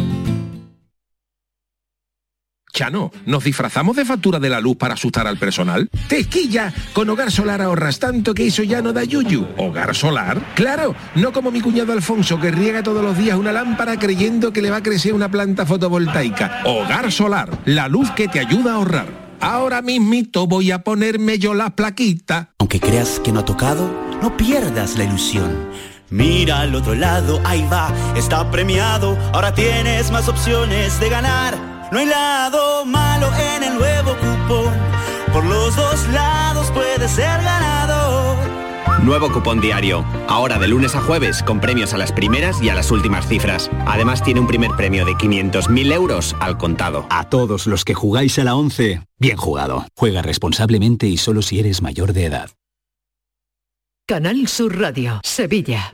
Chano, ¿nos disfrazamos de factura de la luz para asustar al personal? ¡Tequilla! Con Hogar Solar ahorras tanto que eso ya no da yuyu. ¿Hogar Solar? ¡Claro! No como mi cuñado Alfonso que riega todos los días una lámpara creyendo que le va a crecer una planta fotovoltaica. Hogar Solar, la luz que te ayuda a ahorrar. Ahora mismito voy a ponerme yo la plaquita. Aunque creas que no ha tocado, no pierdas la ilusión. Mira al otro lado, ahí va, está premiado. Ahora tienes más opciones de ganar. No hay lado malo en el nuevo cupón. Por los dos lados puedes ser ganador. Nuevo cupón diario. Ahora de lunes a jueves con premios a las primeras y a las últimas cifras. Además tiene un primer premio de 500.000 euros al contado. A todos los que jugáis a la 11, bien jugado. Juega responsablemente y solo si eres mayor de edad. Canal Sur Radio, Sevilla.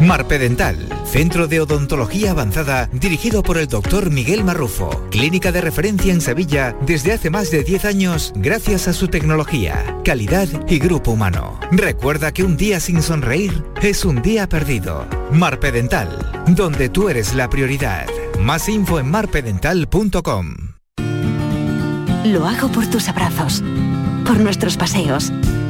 Marpedental, centro de odontología avanzada dirigido por el doctor Miguel Marrufo, clínica de referencia en Sevilla desde hace más de 10 años gracias a su tecnología, calidad y grupo humano. Recuerda que un día sin sonreír es un día perdido. Marpedental, donde tú eres la prioridad. Más info en marpedental.com. Lo hago por tus abrazos, por nuestros paseos,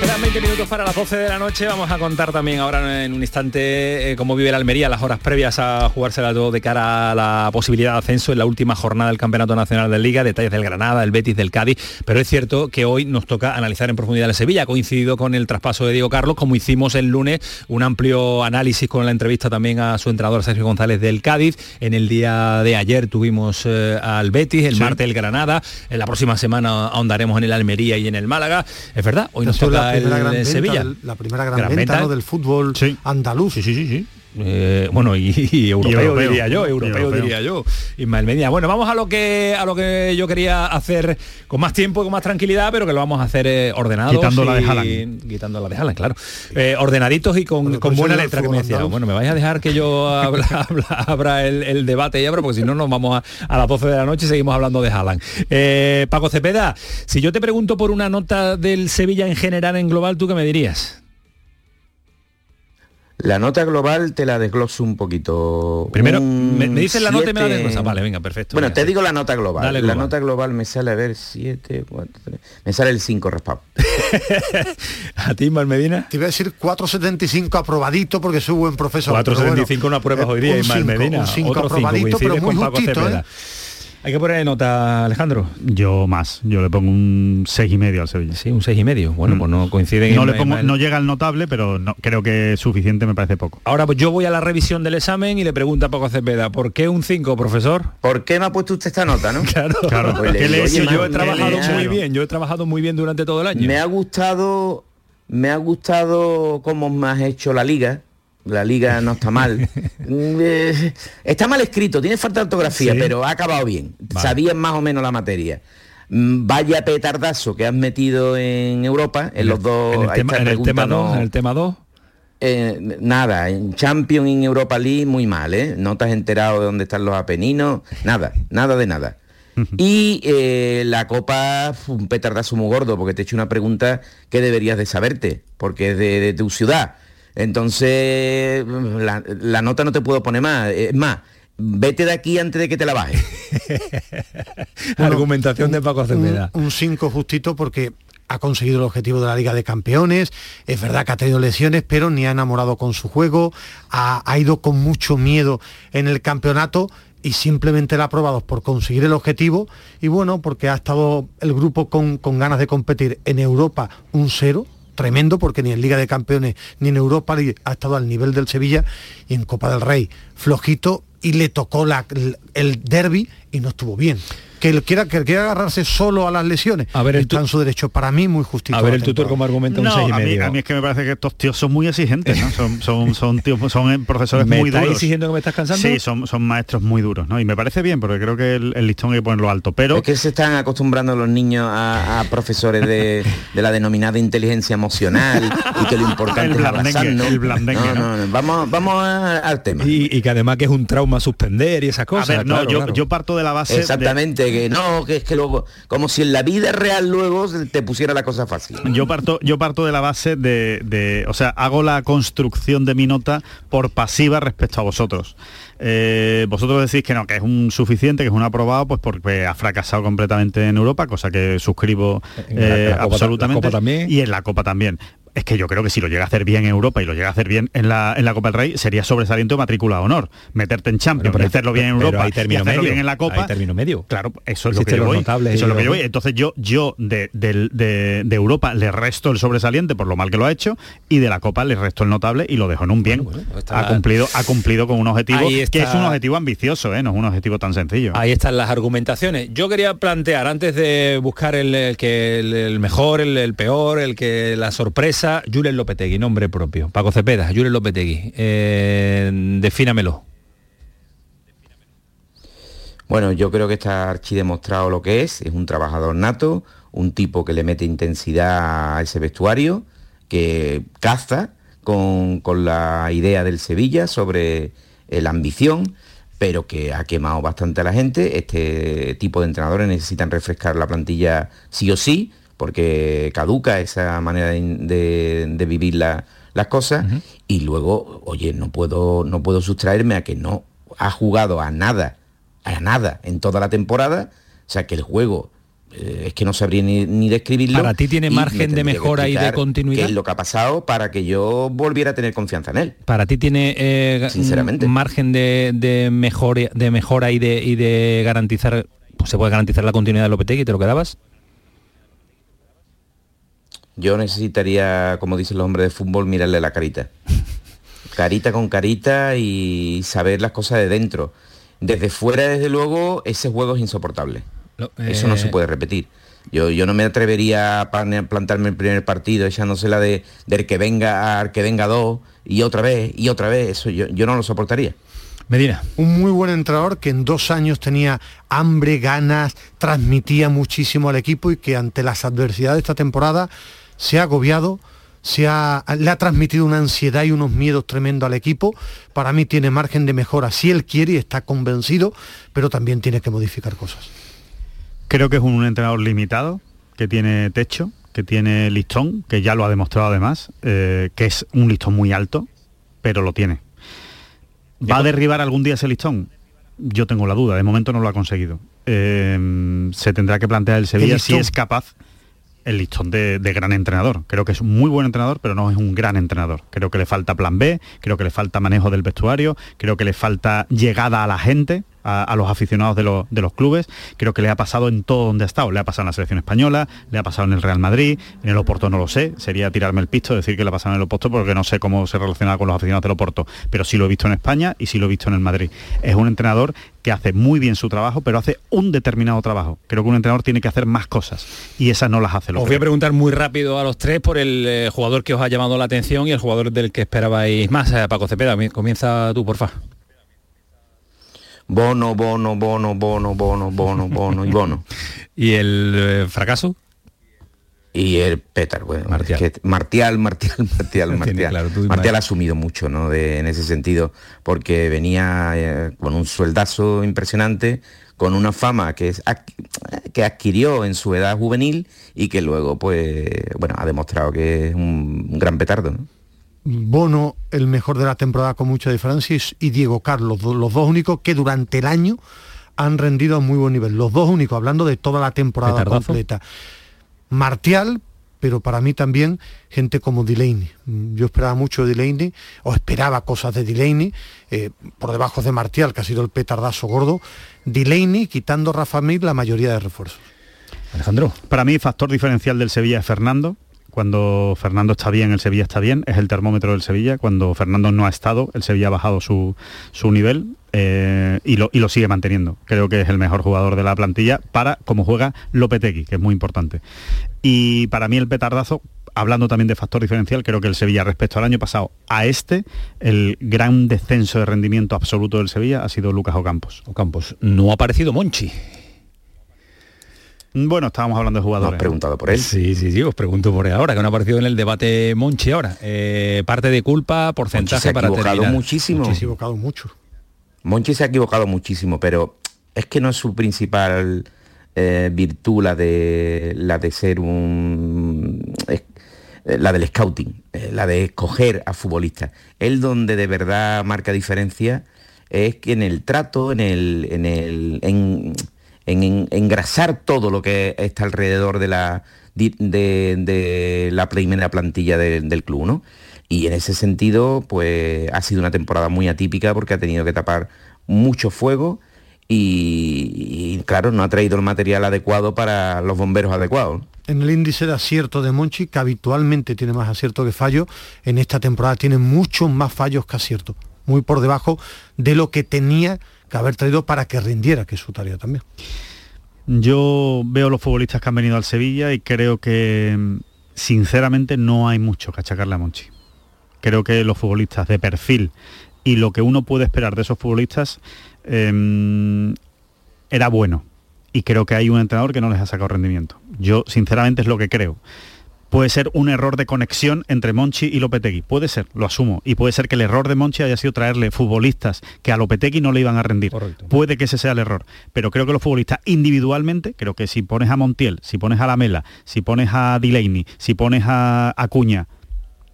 Quedan 20 minutos para las 12 de la noche. Vamos a contar también ahora en un instante eh, cómo vive la Almería las horas previas a jugársela todo de cara a la posibilidad de ascenso en la última jornada del Campeonato Nacional de Liga, detalles del Granada, el Betis, del Cádiz. Pero es cierto que hoy nos toca analizar en profundidad el Sevilla. Ha coincidido con el traspaso de Diego Carlos, como hicimos el lunes, un amplio análisis con la entrevista también a su entrenador Sergio González del Cádiz. En el día de ayer tuvimos eh, al Betis, el Sí. martes el Granada. En la próxima semana ahondaremos en el Almería y en el Málaga. Es verdad, hoy nos toca la el, primera gran el venta Sevilla. del- la primera gran, Gran venta, venta. ¿no? del fútbol andaluz. Sí, sí, sí, sí. Eh, bueno, y, y europeo, europeo. diría yo, Y europeo, europeo. diría yo. Ismael Medina. Bueno, vamos a lo que a lo que yo quería hacer con más tiempo y con más tranquilidad, pero que lo vamos a hacer eh, ordenados. Quitando la de y- Haaland. Quitando la de Haaland, claro. Eh, ordenaditos y con, con eso buena letra que me decía. Bueno, me vais a dejar que yo habla, habla- abra el, el debate y abra, porque si no nos vamos a, a las 12 de la noche y seguimos hablando de Haaland. Paco Cepeda, si yo te pregunto por una nota del Sevilla en general, en global, ¿tú qué me dirías? La nota global te la desgloso un poquito. Primero, Un me, me dices la nota y me la siete- desglosas. Vale, venga, perfecto. Bueno, venga, te sí. digo la nota global. Dale, la global. nota global me sale, a ver, 7, 4, 3. Me sale el 5 raspado. ¿A ti, Ismael Medina? Te iba a decir 4.75 aprobadito porque soy buen profesor. pero 4.75 bueno, una prueba eh, hoy día, un cinco, Medina. Un 5 Otro cinco, aprobadito, pero muy justito. ¿eh? Hay que ponerle nota, Alejandro. Yo más, yo le pongo un seis y medio al Sevilla. Sí, un seis y medio. Bueno, pues no coinciden. No en- le pongo, en- no llega al notable, pero no, creo que suficiente me parece poco. Ahora pues yo voy a la revisión del examen y le pregunto a Paco Cepeda, ¿por qué un 5, profesor? ¿Por qué me ha puesto usted esta nota, no? Claro, Claro. Pues le ¿Qué le digo, he Si oye, yo he trabajado muy bien, yo he trabajado muy bien durante todo el año. Me ha gustado, me ha gustado cómo me has hecho la liga. La liga no está mal. Mm, eh, está mal escrito, tiene falta de ortografía, Sí. pero ha acabado bien. Vale. Sabías más o menos la materia. Mm, Vaya petardazo que has metido en Europa, en los dos. en el tema, en el tema 2, no- en el tema 2. eh, nada, en Champions en Europa League muy mal, ¿eh? No te has enterado de dónde están los Apeninos, nada, nada de nada. Y eh, la Copa fue un petardazo muy gordo, porque te he hecho una pregunta que deberías de saberte, porque es de, de tu ciudad. Entonces, la, la nota no te puedo poner más. Es más, vete de aquí antes de que te la bajes. Argumentación de Paco Cepeda. Un 5 justito porque ha conseguido el objetivo de la Liga de Campeones, es verdad que ha tenido lesiones, pero ni ha enamorado con su juego, ha, ha ido con mucho miedo en el campeonato y simplemente la ha aprobado por conseguir el objetivo y bueno, porque ha estado el grupo con, con ganas de competir en Europa un cero, tremendo porque ni en Liga de Campeones ni en Europa ha estado al nivel del Sevilla y en Copa del Rey flojito y le tocó la- el derby y no estuvo bien. Que él quiera, que él quiera agarrarse solo a las lesiones, A ver, el está en su derecho. Para mí muy justito. A ver el tutor como argumenta un No, 6 y a mí, medio. a mí es que me parece que estos tíos son muy exigentes, ¿no? Son, son, son tíos, son eh, profesores ¿Me muy estás duros. exigiendo que me estás cansando? Sí, son, son maestros muy duros, ¿no? Y me parece bien, porque creo que el, el listón hay que ponerlo alto. Pero Es que se están acostumbrando los niños a, a profesores de, de la denominada inteligencia emocional y que lo importante El es blandengue, abrazarnos. el blandengue, No, no, no, Vamos, vamos a- al tema. Y, y que además que es un trauma suspender y esas a cosas. ver, no, claro, yo, claro. yo parto de la base de- Exactamente, que no, que es que luego, como si en la vida real luego se te pusiera la cosa fácil. Yo parto, yo parto de la base de, de- o sea, hago la construcción de mi nota por pasiva respecto a vosotros. Eh, vosotros decís que no, que es un suficiente, que es un aprobado, pues porque ha fracasado completamente en Europa, cosa que suscribo En la- eh, la Copa ta- absolutamente. la Copa también. Y en la Copa también. Es que yo creo que si lo llega a hacer bien en Europa y lo llega a hacer bien en la, en la Copa del Rey, sería sobresaliente o matrícula de honor. Meterte en Champions, pero- hacerlo bien en Europa hay y hacerlo medio. bien en la Copa. Hay término medio. Claro, eso es lo que yo voy. Eso es lo que yo voy. Entonces yo, yo de, de- de Europa le resto el sobresaliente por lo mal que lo ha hecho y de la Copa le resto el notable y lo dejo en un bien. está- ha cumplido, ha cumplido con un objetivo Ahí que es está- un objetivo ambicioso, ¿eh? no es un objetivo tan sencillo. Ahí están las argumentaciones. Yo quería plantear, antes de buscar el, el que el, el mejor, el, el peor, el que la sorpresa, Julen Lopetegui, nombre propio. Paco Cepeda, Julen Lopetegui. Eh, defínamelo. Bueno, yo creo que está archidemostrado lo que es, es un trabajador nato, un tipo que le mete intensidad a ese vestuario, que caza con, con la idea del Sevilla sobre eh, la ambición, pero que ha quemado bastante a la gente. Este tipo de entrenadores necesitan refrescar la plantilla sí o sí, porque caduca esa manera de, de- de vivir la- las cosas. Y luego, oye, no puedo, no puedo sustraerme a que no ha jugado a nada a nada en toda la temporada. O sea que el juego eh, es que no sabría ni, ni describirlo. ¿Para ti tiene margen de mejora y de continuidad? qué es lo que ha pasado para que yo volviera a tener confianza en él. Para ti tiene eh, Sinceramente. margen de, de mejora, de mejora y de, y de garantizar, pues se puede garantizar la continuidad de Lopetegui, ¿te lo quedabas? Yo necesitaría, como dicen los hombres de fútbol, mirarle la carita. Carita con carita y saber las cosas de dentro. Desde fuera, desde luego, ese juego es insoportable. Eso no eh, se puede repetir. Yo, yo no me atrevería a plantarme el primer partido echándosela de, del que venga al que venga dos y otra vez y otra vez. Eso yo, yo no lo soportaría. Medina. Un muy buen entrenador que en dos años tenía hambre, ganas, transmitía muchísimo al equipo y que ante las adversidades de esta temporada se ha agobiado, se ha, le ha transmitido una ansiedad y unos miedos tremendos al equipo. Para mí tiene margen de mejora si él quiere y está convencido, pero también tiene que modificar cosas. Creo que es un entrenador limitado, que tiene techo, que tiene listón, que ya lo ha demostrado además, eh, que es un listón muy alto, pero lo tiene. ¿Va a derribar algún día ese listón? Yo tengo la duda, de momento no lo ha conseguido. Eh, se tendrá que plantear el Sevilla si es capaz el listón de, gran entrenador. Creo que es un muy buen entrenador, pero no es un gran entrenador. Creo que le falta plan B, creo que le falta manejo del vestuario, creo que le falta llegada a la gente, a, los aficionados de los clubes. Creo que le ha pasado en todo donde ha estado. Le ha pasado en la selección española, le ha pasado en el Real Madrid, en el Oporto no lo sé. Sería tirarme el pisto decir que le ha pasado en el Oporto porque no sé cómo se relaciona con los aficionados del Oporto. Pero sí lo he visto en España y sí lo he visto en el Madrid. Es un entrenador que hace muy bien su trabajo, pero hace un determinado trabajo. Creo que un entrenador tiene que hacer más cosas y esas no las hace. Os voy a preguntar muy rápido a los tres por el eh, jugador que os ha llamado la atención y el jugador del que esperabais más. Eh, Paco Cepeda, mi- comienza tú, porfa. Bono, bono, bono, bono, bono, bono, bono y bono. ¿Y el eh, fracaso? Y el Petar, bueno, Martial, Martial, Martial, Martial, Martial. claro, ha asumido mucho, ¿no? De- en ese sentido, porque venía eh, con un sueldazo impresionante, con una fama que, es, adqu- que adquirió en su edad juvenil y que luego, pues, bueno, ha demostrado que es un, un gran petardo, ¿no? Bono, el mejor de la temporada con mucha diferencia, y, y Diego Carlos, los dos únicos que durante el año han rendido a muy buen nivel. Los dos únicos, hablando de toda la temporada Petardazo. completa. Martial, pero para mí también gente como Delaney. Yo esperaba mucho de Delaney, o esperaba cosas de Delaney, eh, por debajo de Martial, que ha sido el petardazo gordo. Delaney quitando a Rafa Mir la mayoría de refuerzos. Alejandro. Para mí, factor diferencial del Sevilla es Fernando. Cuando Fernando está bien, el Sevilla está bien, es el termómetro del Sevilla. Cuando Fernando no ha estado, el Sevilla ha bajado su, su nivel eh, y, lo, y lo sigue manteniendo. Creo que es el mejor jugador de la plantilla para cómo juega Lopetegui, que es muy importante. Y para mí el petardazo, hablando también de factor diferencial, creo que el Sevilla respecto al año pasado a este, el gran descenso de rendimiento absoluto del Sevilla ha sido Lucas Ocampos. Ocampos. No ha aparecido Monchi. Bueno, estábamos hablando de jugadores. preguntado por él. Sí, sí, sí, os pregunto por él ahora, que no ha aparecido en el debate Monchi ahora. Eh, parte de culpa, porcentaje se ha para equivocado terminar. muchísimo. Se ha equivocado mucho. Monchi se ha equivocado muchísimo, pero es que no es su principal eh, virtud la de la de ser un eh, la del scouting, eh, la de escoger a futbolistas. Él donde de verdad marca diferencia es que en el trato, en el, en el, en, en- en engrasar todo lo que está alrededor de la, de, la primera plantilla de- del club, ¿no? Y en ese sentido, pues ha sido una temporada muy atípica porque ha tenido que tapar mucho fuego y, y, claro, no ha traído el material adecuado para los bomberos adecuados. En el índice de acierto de Monchi, que habitualmente tiene más acierto que fallo, en esta temporada tiene muchos más fallos que aciertos. Muy por debajo de lo que tenía que haber traído para que rindiera, que es su tarea también. Yo veo los futbolistas que han venido al Sevilla y creo que sinceramente no hay mucho que achacarle a Monchi. Creo que los futbolistas de perfil y lo que uno puede esperar de esos futbolistas eh, era bueno. Y creo que hay un entrenador que no les ha sacado rendimiento. Yo sinceramente es lo que creo. Puede ser un error de conexión entre Monchi y Lopetegui. Puede ser, lo asumo. Y puede ser que el error de Monchi haya sido traerle futbolistas que a Lopetegui no le iban a rendir. Puede que ese sea el error. Pero creo que los futbolistas individualmente, creo que si pones a Montiel, si pones a Lamela, si pones a Delaney, si pones a Acuña,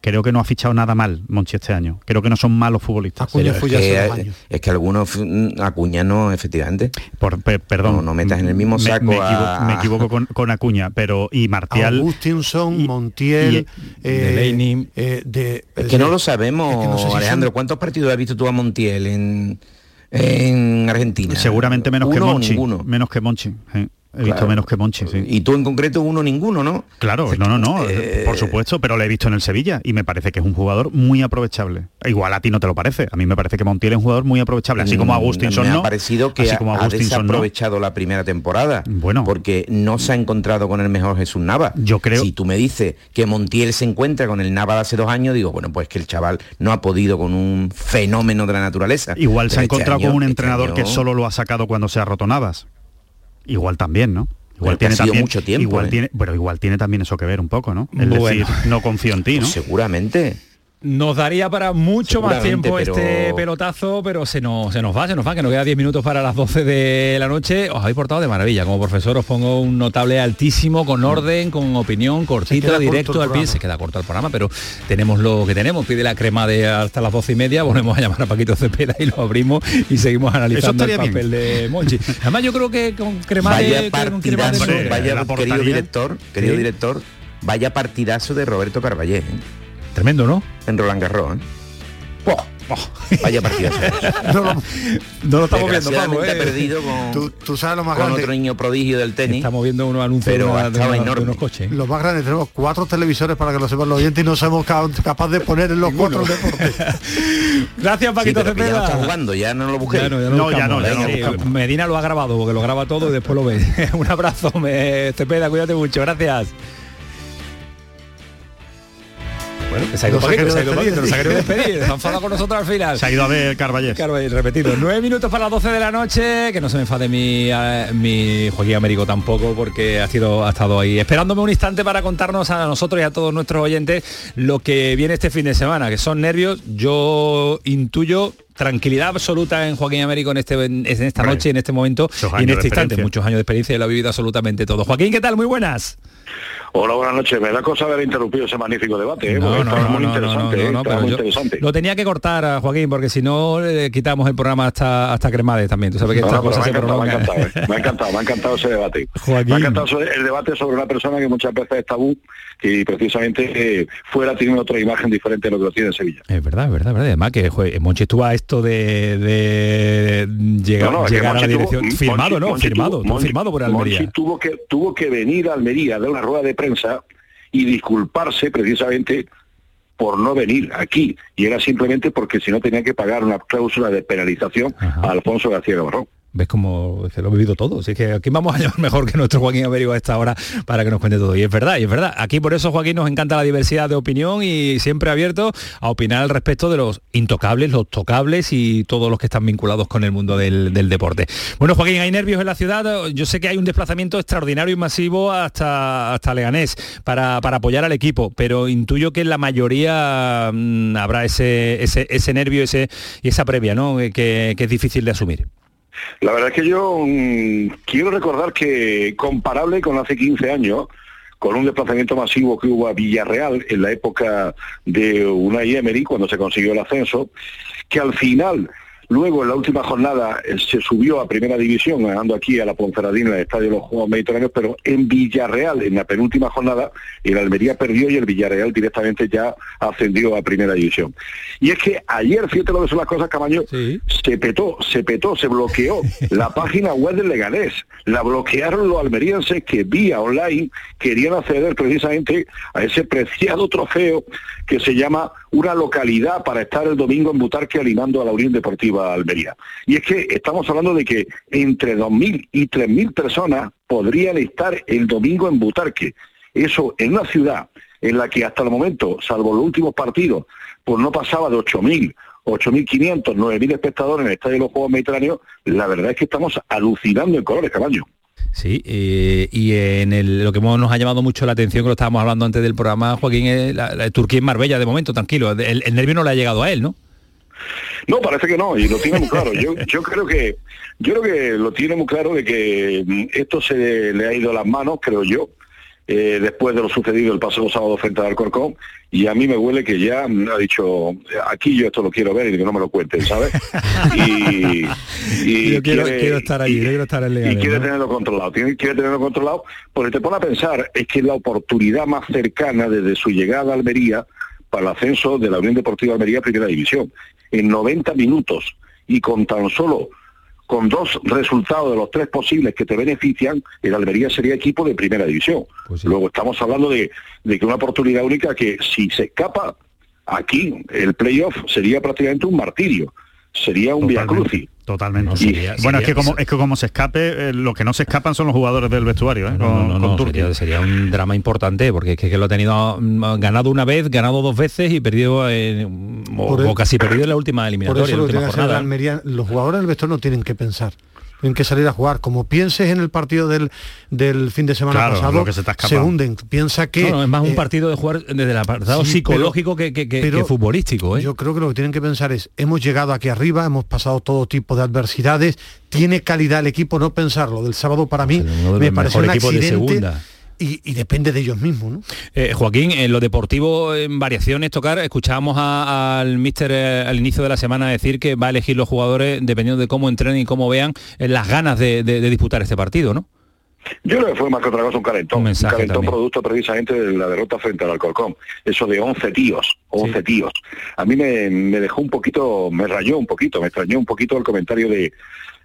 creo que no ha fichado nada mal Monchi este año. Creo que no son malos futbolistas. Pero es, que, es que algunos mm, Acuña no, efectivamente. Por, perdón. No, no metas en el mismo Me- saco me, equivo- a- me equivoco con, con Acuña, pero y Martial. Agustinson, Montiel, eh, Delaney. eh, de, Es que no lo sabemos, es que no sé si son- Alejandro. ¿Cuántos partidos has visto tú a Montiel en, en Argentina? Seguramente menos que ¿Uno o Monchi. Menos que Monchi. He visto menos que Monchi, sí. Y tú en concreto uno ninguno, ¿no? Claro, no, no, no, por supuesto, pero lo he visto en el Sevilla y me parece que es un jugador muy aprovechable. Igual a ti no te lo parece, a mí me parece que Montiel es un jugador muy aprovechable, así como Mm, Agustinson me no. ha parecido que así como ha no. desaprovechado la primera temporada. Bueno. Porque no se ha encontrado con el mejor Jesús Nava. Yo creo. Si tú me dices que Montiel se encuentra con el Nava de hace dos años, digo, bueno, pues que el chaval no ha podido con un fenómeno de la naturaleza. Igual se ha este encontrado año- con un este entrenador que solo lo ha sacado cuando se ha roto Navas. Igual también, ¿no? Igual sido también, mucho tiempo, Igual ¿eh? tiene, pero igual tiene también eso que ver un poco, ¿no? Es Bueno. decir, no confío en ti, ¿no? Pues seguramente. Nos daría para mucho más tiempo pero- este pelotazo, pero se nos, se nos va, se nos va, que nos queda 10 minutos para las 12 de la noche. Os habéis portado de maravilla. Como profesor os pongo un notable altísimo, con orden, con opinión, cortito, directo al pie. Se queda corto el programa, pero tenemos lo que tenemos. Pide la crema de hasta las 12 y media, volvemos a llamar a Paquito Cepeda y lo abrimos y seguimos analizando el bien. papel de Monchi. Además yo creo que con crema Vaya de... con crema de- vaya, querido director, querido Sí. director, vaya partidazo de Roberto Carballé. ¿Eh? Tremendo, ¿no? En Roland Garros. ¿eh? Vaya partidazo. No lo, No lo estamos viendo, Pablo, ¿eh? perdido con, tú, tú sabes lo más con grande. otro niño prodigio del tenis. Estamos viendo unos anuncios Pero de, una- de una- unos coches. Lo más grande, tenemos cuatro televisores para que lo sepan los oyentes y no somos ca- capaz de poner en los cuatro el deporte. Gracias, Sí, Paquito ya no Cepeda. está jugando, ya no lo busqué. Ya no, ya No, lo ya buscamos. no, ya no lo Sí, buscamos. Medina lo ha grabado porque lo graba todo y después lo ve. Un abrazo, me, Cepeda, cuídate mucho, gracias. Bueno, se ha ido querido se ha ido. Paquito, nos ha querido despedir, se ha enfadado con nosotros al final. Se ha ido a ver Carballés. Y repetido, nueve minutos para las 12 de la noche, que no se me enfade mi, eh, mi Joaquín Américo tampoco, porque ha, sido, ha estado ahí esperándome un instante para contarnos a nosotros y a todos nuestros oyentes lo que viene este fin de semana, que son nervios. Yo intuyo tranquilidad absoluta en Joaquín Américo en, este, en esta noche, en este momento y en este instante. Muchos años de experiencia y lo ha vivido absolutamente todo. Joaquín, ¿qué tal? Muy buenas. Hola, buenas noches. Me da cosa haber interrumpido ese magnífico debate, ¿eh? porque estaba muy interesante, ¿eh? Estaba pero muy interesante. lo tenía que cortar a Joaquín porque si no le quitamos el programa hasta hasta Cremades también. Tú sabes que No, estas no, cosas se ha encantado, me, ha encantado, ¿eh? me ha encantado, me ha encantado ese debate. Joaquín. Me ha encantado el debate sobre una persona que muchas veces es tabú y precisamente eh, fuera tiene otra imagen diferente de lo que lo tiene en Sevilla. Es verdad, es verdad, es verdad. Además que jue, Monchi estuvo a esto de, de llegar, No, no, es que llegar a la tuvo- dirección. firmado, Monchi- ¿no? Monchi firmado, tuvo- firmado por Almería. Monchi tuvo que, tuvo que venir a Almería de una rueda de prensa y disculparse precisamente por no venir aquí. Y era simplemente porque si no tenía que pagar una cláusula de penalización a Alfonso García Gavarrón. ¿Ves cómo se lo he vivido todo? Así que aquí vamos a llamar mejor que nuestro Joaquín Américo a esta hora para que nos cuente todo. Y es verdad, y es verdad. Aquí por eso, Joaquín, nos encanta la diversidad de opinión y siempre abierto a opinar al respecto de los intocables, los tocables y todos los que están vinculados con el mundo del, deporte. Bueno, Joaquín, hay nervios en la ciudad. Yo sé que hay un desplazamiento extraordinario y masivo hasta, hasta Leganés para, para apoyar al equipo, pero intuyo que en la mayoría mm, habrá ese, ese, ese nervio ese, y esa previa, ¿no? Que, que es difícil de asumir. La verdad es que yo mm, quiero recordar que comparable con hace 15 años, con un desplazamiento masivo que hubo a Villarreal en la época de Unai Emery, cuando se consiguió el ascenso, que al final Luego, en la última jornada, eh, se subió a Primera División, ganando aquí a la Ponferradina en el Estadio de los Juegos Mediterráneos, pero en Villarreal, en la penúltima jornada, el Almería perdió y el Villarreal directamente ya ascendió a Primera División. Y es que ayer, fíjate lo que son las cosas, Camaño, se petó, se petó, se bloqueó la página web del Leganés. La bloquearon los almerienses que vía online querían acceder precisamente a ese preciado trofeo que se llama una localidad para estar el domingo en Butarque animando a la Unión Deportiva Almería. Y es que estamos hablando de que entre 2.000 y 3.000 personas podrían estar el domingo en Butarque. Eso en una ciudad en la que hasta el momento, salvo los últimos partidos, pues no pasaba de 8.000 8.500, 9.000 espectadores en el Estadio de los Juegos Mediterráneos, la verdad es que estamos alucinando en colores, caballo. Sí, eh, y en el, lo que nos ha llamado mucho la atención, que lo estábamos hablando antes del programa, Joaquín, es la, Turquía en Marbella, de momento, tranquilo. El, nervio no le ha llegado a él, ¿no? No, parece que no, y lo tiene muy claro. Yo, yo creo que yo creo que lo tiene muy claro de que mm, esto se le ha ido a las manos, creo yo, eh, después de lo sucedido el pasado sábado frente al Alcorcón y a mí me huele que ya me ha dicho aquí yo esto lo quiero ver y que no me lo cuenten, ¿sabes? y, yo quiero, estar ahí, quiero estar en Y quiere tenerlo controlado, quiere, tenerlo controlado, porque te pone a pensar, es que la oportunidad más cercana desde su llegada a Almería para el ascenso de la Unión Deportiva Almería Primera División. En 90 minutos y con tan solo con dos resultados de los tres posibles que te benefician, el Almería sería equipo de primera división. Pues Luego estamos hablando de, que una oportunidad única que si se escapa aquí, el playoff sería prácticamente un martirio, sería un via crucis. Totalmente. bueno, es que como es que como se escape, eh, lo que no se escapan son los jugadores del vestuario, ¿eh? No, no, sería, un drama importante, porque es que, lo ha tenido mm, ganado una vez, ganado dos veces y perdido o, casi perdido en la última eliminatoria. Por eso los jugadores del vestuario no tienen que pensar tienen que salir a jugar. Como pienses en el partido del, del fin de semana pasado, se, hunden. Piensa que... es más un eh, partido de jugar desde el apartado psicológico que, que, futbolístico. ¿eh? Yo creo que lo que tienen que pensar es, hemos llegado aquí arriba, hemos pasado todo tipo de adversidades, tiene calidad el equipo, no pensarlo. Del sábado para mí me parece un accidente. De segunda y, depende de ellos mismos. ¿no? Eh, Joaquín, en lo deportivo, en variaciones, tocar, escuchábamos al míster eh, al inicio de la semana decir que va a elegir los jugadores dependiendo de cómo entrenen y cómo vean eh, las ganas de, disputar este partido, ¿no? Yo creo que fue más que otra cosa un calentón, un, calentón producto precisamente de la derrota frente al Alcorcón, eso de 11 tíos, 11 tíos. A mí me, me, dejó un poquito, me rayó un poquito, me extrañó un poquito el comentario de,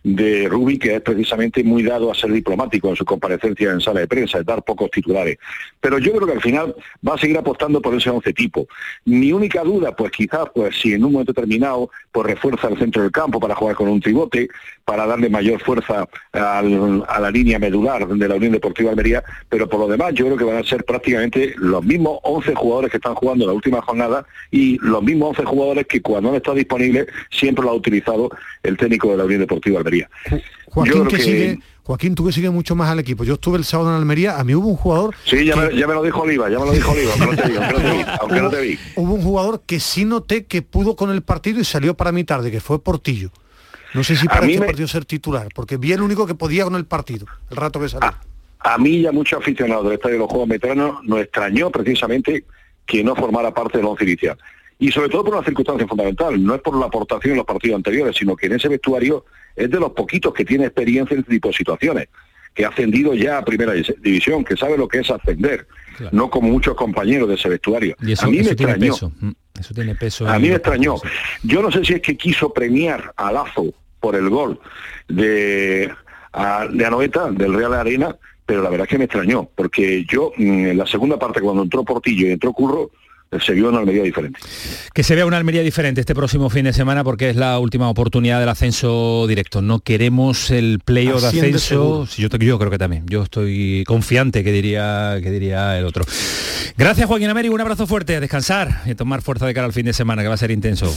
de Rubi, que es precisamente muy dado a ser diplomático en su comparecencia en sala de prensa, es dar pocos titulares. Pero yo creo que al final va a seguir apostando por ese once tipo. Mi única duda, pues quizás, pues si en un momento determinado, pues refuerza el centro del campo para jugar con un tribote, para darle mayor fuerza a la línea medular de la Unión Deportiva Almería, pero por lo demás yo creo que van a ser prácticamente los mismos 11 jugadores que están jugando la última jornada y los mismos 11 jugadores que cuando han estado disponibles siempre lo ha utilizado el técnico de la Unión Deportiva Almería. Joaquín, que, sigue, Joaquín, tú que sigues mucho más al equipo. Yo estuve el sábado en Almería, a mí hubo un jugador... Sí, ya, me, lo dijo Oliva, ya me lo dijo Oliva, aunque no te vi. Hubo un jugador que sí noté que pudo con el partido y salió para mí tarde, que fue Portillo. No sé si para este partido ser titular, porque vi el único que podía con el partido, el rato que salió. A, mí ya muchos aficionados del Estadio de los Juegos Veteranos nos extrañó precisamente que no formara parte del once inicial y sobre todo por una circunstancia fundamental, no es por la aportación en los partidos anteriores, sino que en ese vestuario es de los poquitos que tiene experiencia en este tipo de situaciones, que ha ascendido ya a primera división, que sabe lo que es ascender, no como muchos compañeros de ese vestuario. a mí me extrañó. Mm, eso tiene peso. A mí me extrañó. Yo no sé si es que quiso premiar a Lazo por el gol de, de Anoeta, del Real Arena, pero la verdad es que me extrañó, porque yo mm, en la segunda parte cuando entró Portillo y entró Curro, se vio una Almería diferente. Que se vea una Almería diferente este próximo fin de semana porque es la última oportunidad del ascenso directo. No queremos el playoff de ascenso. yo, yo, creo que también. Yo estoy confiante que diría, que diría el otro. Gracias Joaquín Américo, un abrazo fuerte, a descansar y a tomar fuerza de cara al fin de semana que va a ser intenso.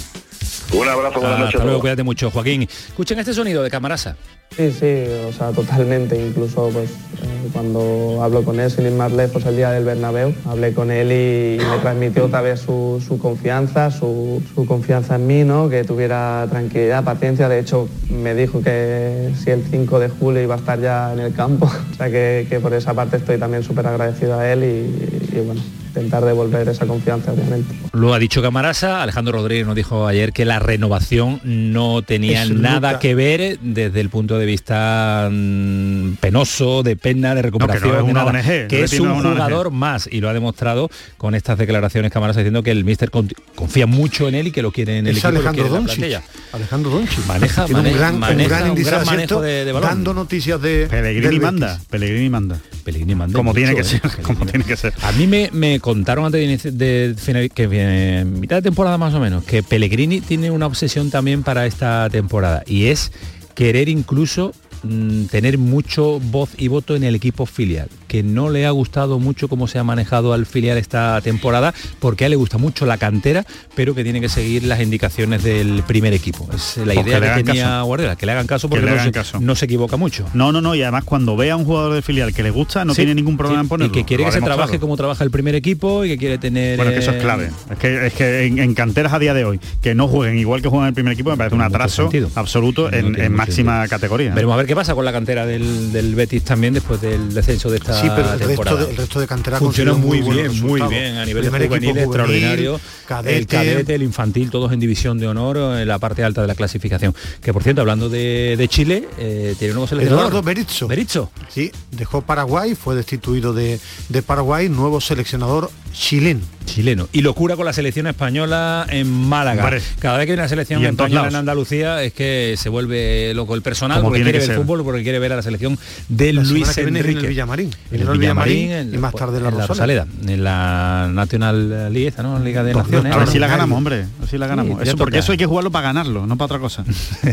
Un abrazo, buenas noches. Hasta luego, cuídate mucho, Joaquín. Escuchen este sonido de Camarasa. Sí, sí, o sea, totalmente. Incluso pues eh, cuando hablo con él, sin ir más lejos, el día del Bernabéu, hablé con él y, me transmitió otra vez su, confianza, su, confianza en mí, ¿no? Que tuviera tranquilidad, paciencia. De hecho, me dijo que si el 5 de julio iba a estar ya en el campo. o sea que, por esa parte estoy también súper agradecido a él y bueno, intentar devolver esa confianza, obviamente. Lo ha dicho Camarasa, Alejandro Rodríguez nos dijo ayer que la renovación no tenía nada nunca. que ver desde el punto de vista mm, penoso, de pena, de recuperación, No, que no es de una nada, ONG, que es un ONG. jugador más y lo ha demostrado con estas declaraciones Camarasa diciendo que el míster confía mucho en él y que lo quiere en el Es equipo. Alejandro plantilla. Alejandro Doncic. Maneja- Tiene mane- un gran, maneja un gran un manejo acierto, de- de balón. dando noticias de Pellegrini manda. Pellegrini manda. Pellegrini manda Como tiene que mucho, ser, ¿eh? como tiene que ser. A mí me, me contaron antes de, de viene mitad de temporada más o menos, que Pellegrini tiene una obsesión también para esta temporada y es querer incluso mm, tener mucho voz y voto en el equipo filial, que no le ha gustado mucho cómo se ha manejado al filial esta temporada, porque a él le gusta mucho la cantera, pero que tiene que seguir las indicaciones del primer equipo. Es la Pues que idea que, hagan tenía caso. Guardiola, que le hagan caso Que porque no, hagan se, caso. no se equivoca mucho. No, no, no, y además cuando vea a un jugador de filial que le gusta, no Sí, tiene ningún problema sí, en ponerlo. Y que quiere que se trabaje como trabaja el primer equipo y que quiere tener... Bueno, que eso es eh, clave. Es que, es que en, en canteras a día de hoy, que no jueguen igual que juegan el primer equipo, me parece un atraso absoluto No en, máxima categoría. Veremos a ver qué pasa con la cantera del, del Betis también después del descenso de esta Sí, pero el resto, temporada. de, el resto de cantera Funciona muy bien, muy bien a nivel juvenil, juvenil, extraordinario. cadete. El cadete, el infantil, todos en división de honor en la parte alta de la clasificación. Que por cierto, hablando de, de Chile, eh, tiene un nuevo seleccionador. Eduardo Berizzo. Berizzo. Sí, dejó Paraguay, fue destituido de, de Paraguay, nuevo seleccionador chileno. Chileno. Y locura con la selección española en Málaga. Cada vez que hay una selección en española en. Andalucía es que se vuelve loco el personal Como porque tiene quiere ver ser. fútbol, porque quiere ver a la selección de La Luis semana que viene Enrique. en el Villamarín. En el el Villamarín y más tarde en la en Rosaleda. en la National League, ¿no? Liga de Naciones. A ver si la ganamos, hombre. A ver si la ganamos. eso, porque eso hay que jugarlo para ganarlo, no para otra cosa.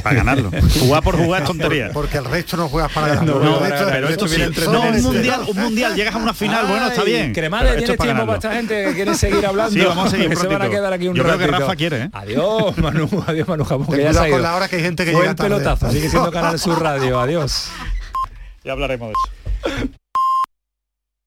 para ganarlo. Jugar por jugar es tontería. Porque el resto no juegas para ganar. No, El no, pero el esto sí. No, un mundial, un mundial, llegas a una final, bueno, está bien. Cremades, pero esto ¿tienes es para tiempo para ganarlo. Esta gente que quiere seguir hablando? Sí, vamos a seguir se van a ratito. quedar aquí un Yo creo que ratito. Rafa quiere, ¿eh? Adiós, Manu, adiós, Manu Jamón, que ya se ha cuidado con ido. la hora que hay gente que Fue llega el tarde. pelotazo, sigue siendo Canal Sur Radio, adiós. Ya hablaremos de eso.